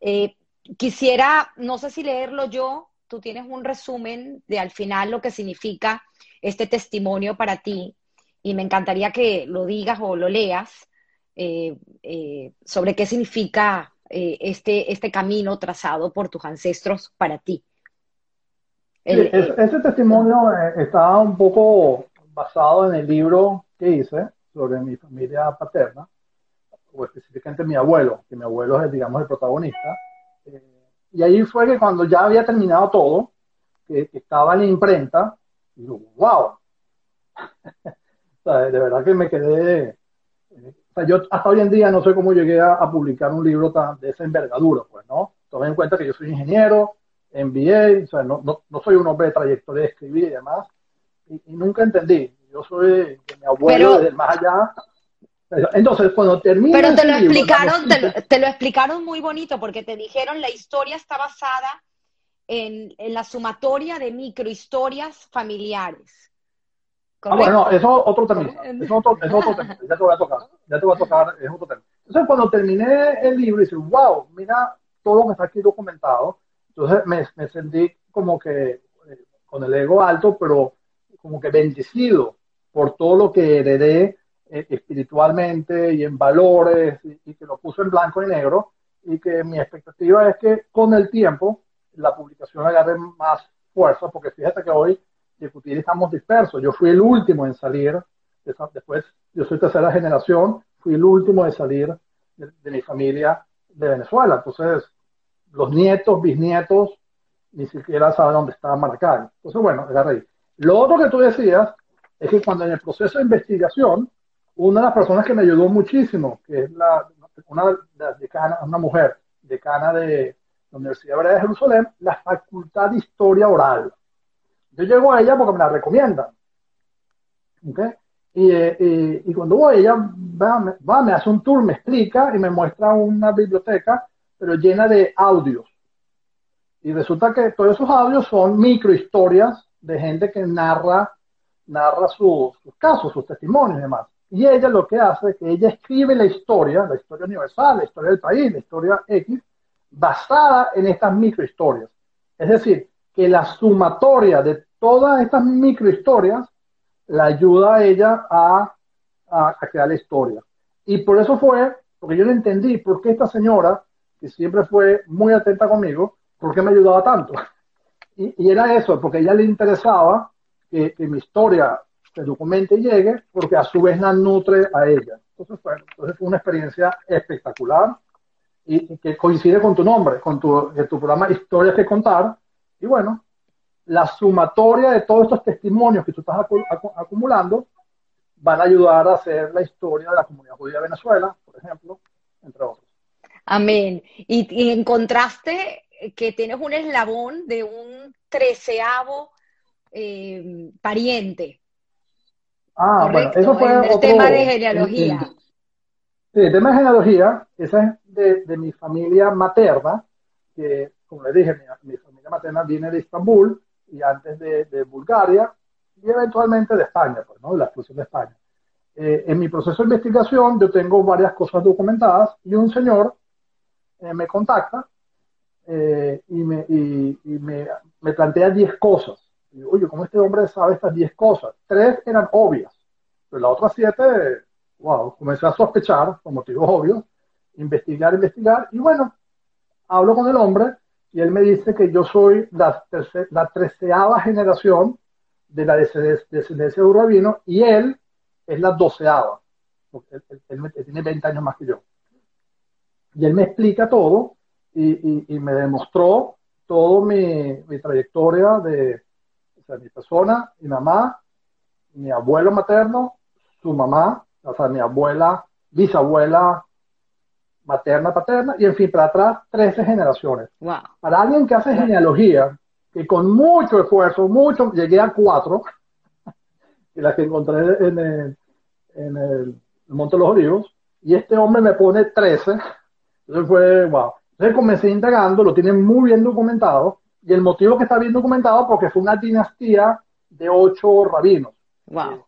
Eh, quisiera, no sé si leerlo yo, tú tienes un resumen de al final lo que significa este testimonio para ti y me encantaría que lo digas o lo leas eh, sobre qué significa este, este camino trazado por tus ancestros para ti. ese testimonio está un poco basado en el libro que hice sobre mi familia paterna, o específicamente mi abuelo, que mi abuelo es, digamos, el protagonista. Eh, y ahí fue que cuando ya había terminado todo, que, estaba en la imprenta, digo, wow. de verdad que me quedé... O sea, yo hasta hoy en día no sé cómo llegué a, publicar un libro tan, de esa envergadura, pues, ¿no? Tomen en cuenta que yo soy ingeniero, MBA, o sea, no, no, no soy un hombre de trayectoria de escribir y demás, y, nunca entendí. Yo soy de mi abuelo desde más allá. Entonces, cuando termina. Pero te lo explicaron, te, lo, explicaron muy bonito, porque te dijeron la historia está basada en, en la sumatoria de microhistorias familiares. Ah, bueno, eso es otro tema. Es otro, es otro tema. Ya te voy a tocar. Ya te voy a tocar, es otro tema. Entonces, cuando terminé el libro, dice, wow, mira todo lo que está aquí documentado. Entonces, me, me sentí como que eh, con el ego alto, pero como que bendecido por todo lo que heredé eh, espiritualmente y en valores y, que lo puso en blanco y negro y que mi expectativa es que con el tiempo la publicación agarre más fuerza porque fíjate que hoy Discutir estamos dispersos. Yo fui el último en salir, después yo soy tercera generación, fui el último de salir de, de mi familia de Venezuela. Entonces, los nietos, bisnietos, ni siquiera saben dónde está Maracay. Entonces, bueno, agarré ahí. Lo otro que tú decías es que cuando en el proceso de investigación, una de las personas que me ayudó muchísimo, que es la, una de las decanas, una mujer decana de la Universidad de Jerusalén, la Facultad de Historia Oral. Yo llego a ella porque me la recomiendan. ¿Okay? Y, y, y, cuando voy, ella va, va, me hace un tour, me explica y me muestra una biblioteca, pero llena de audios. Y resulta que todos esos audios son microhistorias de gente que narra, narra sus casos, sus testimonios y demás. Y ella lo que hace es que ella escribe la historia, la historia universal, la historia del país, la historia X, basada en estas microhistorias. Es decir, que la sumatoria de todas estas microhistorias la ayuda a ella a, a, crear la historia. Y por eso fue, porque yo no entendí por qué esta señora, que siempre fue muy atenta conmigo, por qué me ayudaba tanto. Y, era eso, porque a ella le interesaba que, mi historia se documente y llegue, porque a su vez la nutre a ella. Entonces, bueno, entonces fue una experiencia espectacular y, que coincide con tu nombre, con tu, tu programa Historias que contar. Y bueno, la sumatoria de todos estos testimonios que tú estás acumulando van a ayudar a hacer la historia de la comunidad judía de Venezuela, por ejemplo, entre otros. Amén. Y, y encontraste que tienes un eslabón de un treceavo eh, pariente. Ah, bueno, eso fue el, tema de genealogía. sí, el tema de genealogía, esa es de, de mi familia materna, que, como le dije, mi, familia materna viene de Estambul y antes de, de, Bulgaria y eventualmente de España, pues, ¿no? La exclusión de España. Eh, en mi proceso de investigación yo tengo varias cosas documentadas y un señor eh, me contacta eh, y, me, y, me, me, plantea 10 cosas. Y digo, oye, ¿cómo este hombre sabe estas 10 cosas? Tres eran obvias, pero las otras 7, wow, comencé a sospechar, por motivos obvios, investigar, investigar, y bueno, hablo con el hombre y él me dice que yo soy la, la treceava generación de la descendencia de Urabino y él es la doceava. Él, él, él, tiene 20 años más que yo. Y él me explica todo y, me demostró toda mi, mi, trayectoria de o sea, mi persona, mi mamá, mi abuelo materno, su mamá, o sea, mi abuela, bisabuela materna, paterna, y en fin, para atrás, 13 generaciones. Para alguien que hace genealogía, que con mucho esfuerzo, mucho, llegué a cuatro, que las que encontré en el, en el Monte de los Olivos, y este hombre me pone 13, entonces fue, wow. Entonces comencé indagando, lo tienen muy bien documentado, y el motivo que está bien documentado porque fue una dinastía de ocho rabinos. Wow.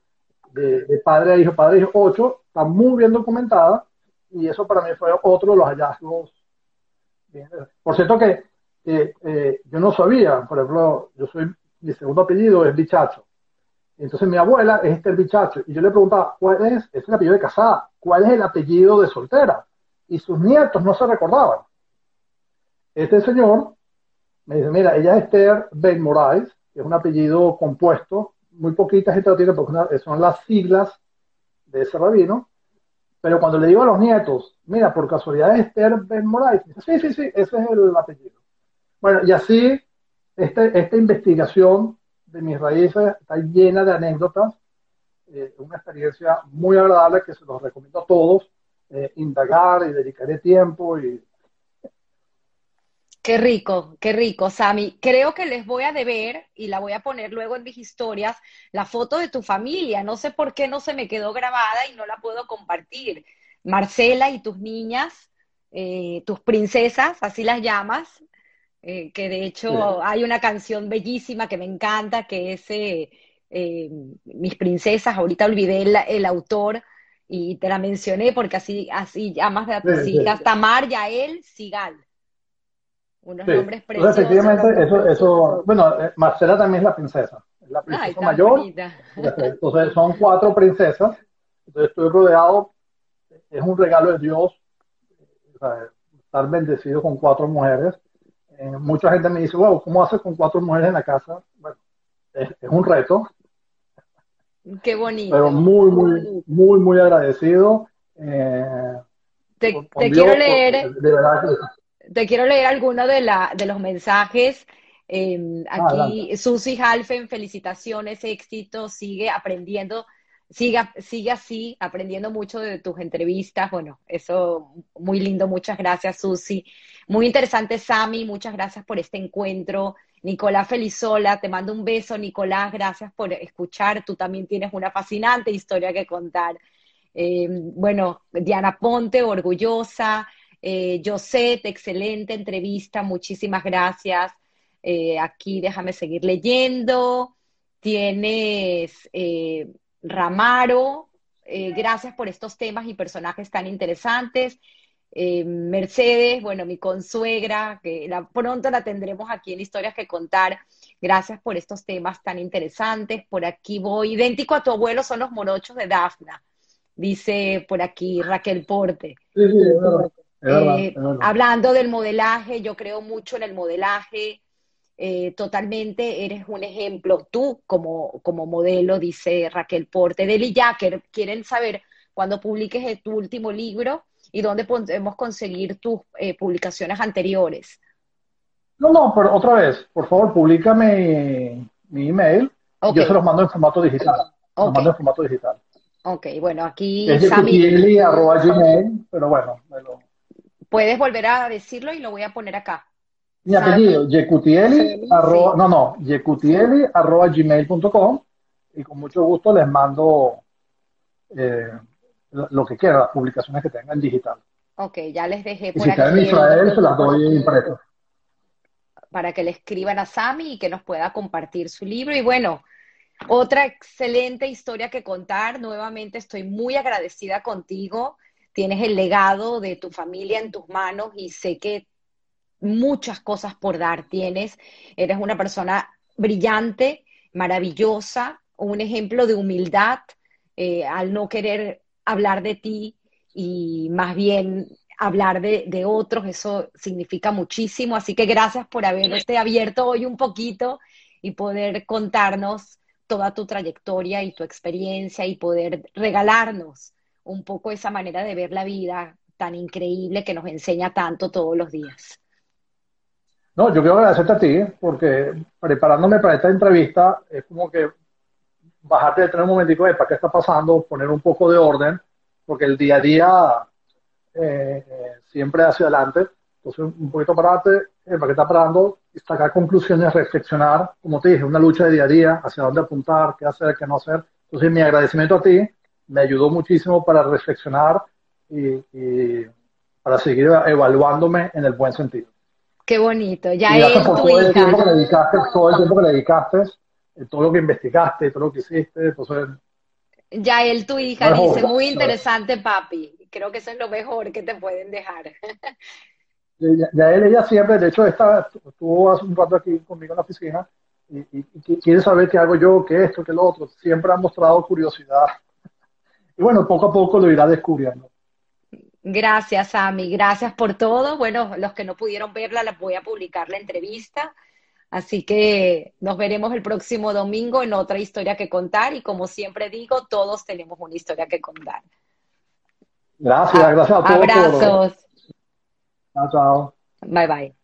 De, de, padre a hijo, padre a hijo, ocho, está muy bien documentada, y eso para mí fue otro de los hallazgos. Por cierto que eh, yo no sabía, por ejemplo, yo soy, mi segundo apellido es Bichacho. Entonces mi abuela es Esther Bichacho. Y yo le preguntaba, ¿cuál es? Es el apellido de casada. ¿Cuál es el apellido de soltera? Y sus nietos no se recordaban. Este señor me dice, mira, ella es Esther Ben Moraes, que es un apellido compuesto. Muy poquita gente lo tiene porque son las siglas de ese rabino. Pero cuando le digo a los nietos, mira, por casualidad es Esther Ben Moraes, sí, sí, sí, ese es el apellido. Bueno, y así, este, esta investigación de mis raíces está llena de anécdotas, eh, una experiencia muy agradable que se los recomiendo a todos, eh, indagar y dedicaré tiempo y... Qué rico, qué rico, Sami. Creo que les voy a deber, y la voy a poner luego en mis historias, la foto de tu familia. No sé por qué no se me quedó grabada y no la puedo compartir. Marcela y tus niñas, eh, tus princesas, así las llamas, eh, que de hecho hay una canción bellísima que me encanta, que es eh, eh, Mis Princesas, ahorita olvidé el, autor y te la mencioné porque así, así llamas de tus hijas, Tamar, Yael, Sigal. Unos nombres preciosos. efectivamente, eso, eso, bueno, Marcela también es la princesa, es la princesa mayor. Entonces son cuatro princesas, entonces estoy rodeado, es un regalo de Dios, estar bendecido con cuatro mujeres eh, mucha gente me dice, wow, ¿cómo haces con cuatro mujeres en la casa? Bueno, es, un reto. Qué bonito. Pero muy, muy, muy, muy agradecido. Eh, te, quiero leer. Te quiero leer algunos de, la, de los mensajes. Em, aquí, ah, Susi Halfen, felicitaciones, éxito, sigue aprendiendo, sigue, sigue así, aprendiendo mucho de tus entrevistas. Bueno, eso muy lindo, muchas gracias, Susi. Muy interesante, Sami, muchas gracias por este encuentro. Nicolás Felizola, te mando un beso, Nicolás, gracias por escuchar. Tú también tienes una fascinante historia que contar. Eh, bueno, Diana Ponte, orgullosa. Eh, excelente entrevista, muchísimas gracias. Eh, aquí déjame seguir leyendo. Tienes eh, Ramaro, gracias por estos temas y personajes tan interesantes. Eh, Mercedes, bueno, mi consuegra, que la, pronto la tendremos aquí en Historias que Contar. Gracias por estos temas tan interesantes. Por aquí voy. Idéntico a tu abuelo son los morochos de Dafna, dice por aquí Raquel Porte. Eh, hablando del modelaje, yo creo mucho en el modelaje. Eh, totalmente eres un ejemplo, tú como, como modelo, dice Raquel Porte. Deli Jacker, quieren saber cuando publiques tu último libro, y dónde podemos conseguir tus eh, publicaciones anteriores. No, no, pero otra vez, por favor, públicame mi email. Yo se los mando en formato digital. Los mando en formato digital. Ok, bueno, aquí. Es gmail, pero bueno. Puedes volver a decirlo y lo voy a poner acá. Mi apellido, yecutieli, no, no, yecutieli arroba gmail.com y con mucho gusto les mando eh, lo que quiera, las publicaciones que tengan digital. Ok, ya les dejé por y si aquí. en Israel, se las doy impreso. Para que le escriban a Sami y que nos pueda compartir su libro. Y bueno, otra excelente historia que contar. Nuevamente estoy muy agradecida contigo. Tienes el legado de tu familia en tus manos y sé que muchas cosas por dar tienes. Eres una persona brillante, maravillosa, un ejemplo de humildad eh, al no querer hablar de ti y más bien hablar de, otros, eso significa muchísimo. Así que gracias por haberte abierto hoy un poquito y poder contarnos toda tu trayectoria y tu experiencia y poder regalarnos un poco esa manera de ver la vida tan increíble que nos enseña tanto todos los días. No, yo quiero agradecerte a ti, porque preparándome para esta entrevista es como que bajarte de tener un momentico de para qué está pasando, poner un poco de orden, porque el día a día eh, siempre hacia adelante. Entonces, un poquito pararte, eh, para qué está parando, sacar conclusiones, reflexionar, como te dije, una lucha de día a día, hacia dónde apuntar, qué hacer, qué no hacer. Entonces, mi agradecimiento a ti me ayudó muchísimo para reflexionar y, para seguir evaluándome en el buen sentido. Qué bonito. Ya es tu todo el tiempo que le dedicaste, todo el tiempo que le dedicaste, eh, todo lo que investigaste, todo lo que hiciste, entonces ya él, tu hija, dice, muy interesante, papi. Creo que eso es lo mejor que te pueden dejar. Ya, él, ella siempre, de hecho, está, estuvo hace un rato aquí conmigo en la oficina y, quiere saber qué hago yo, qué esto, qué lo otro. Siempre ha mostrado curiosidad. Y bueno, poco a poco lo irá descubriendo. Gracias, Ami. Gracias por todo. Bueno, los que no pudieron verla, voy a publicar la entrevista. Así que nos veremos el próximo domingo en otra historia que contar y como siempre digo, todos tenemos una historia que contar. Gracias, gracias a todos. Abrazos. Chao, chao. Bye, bye.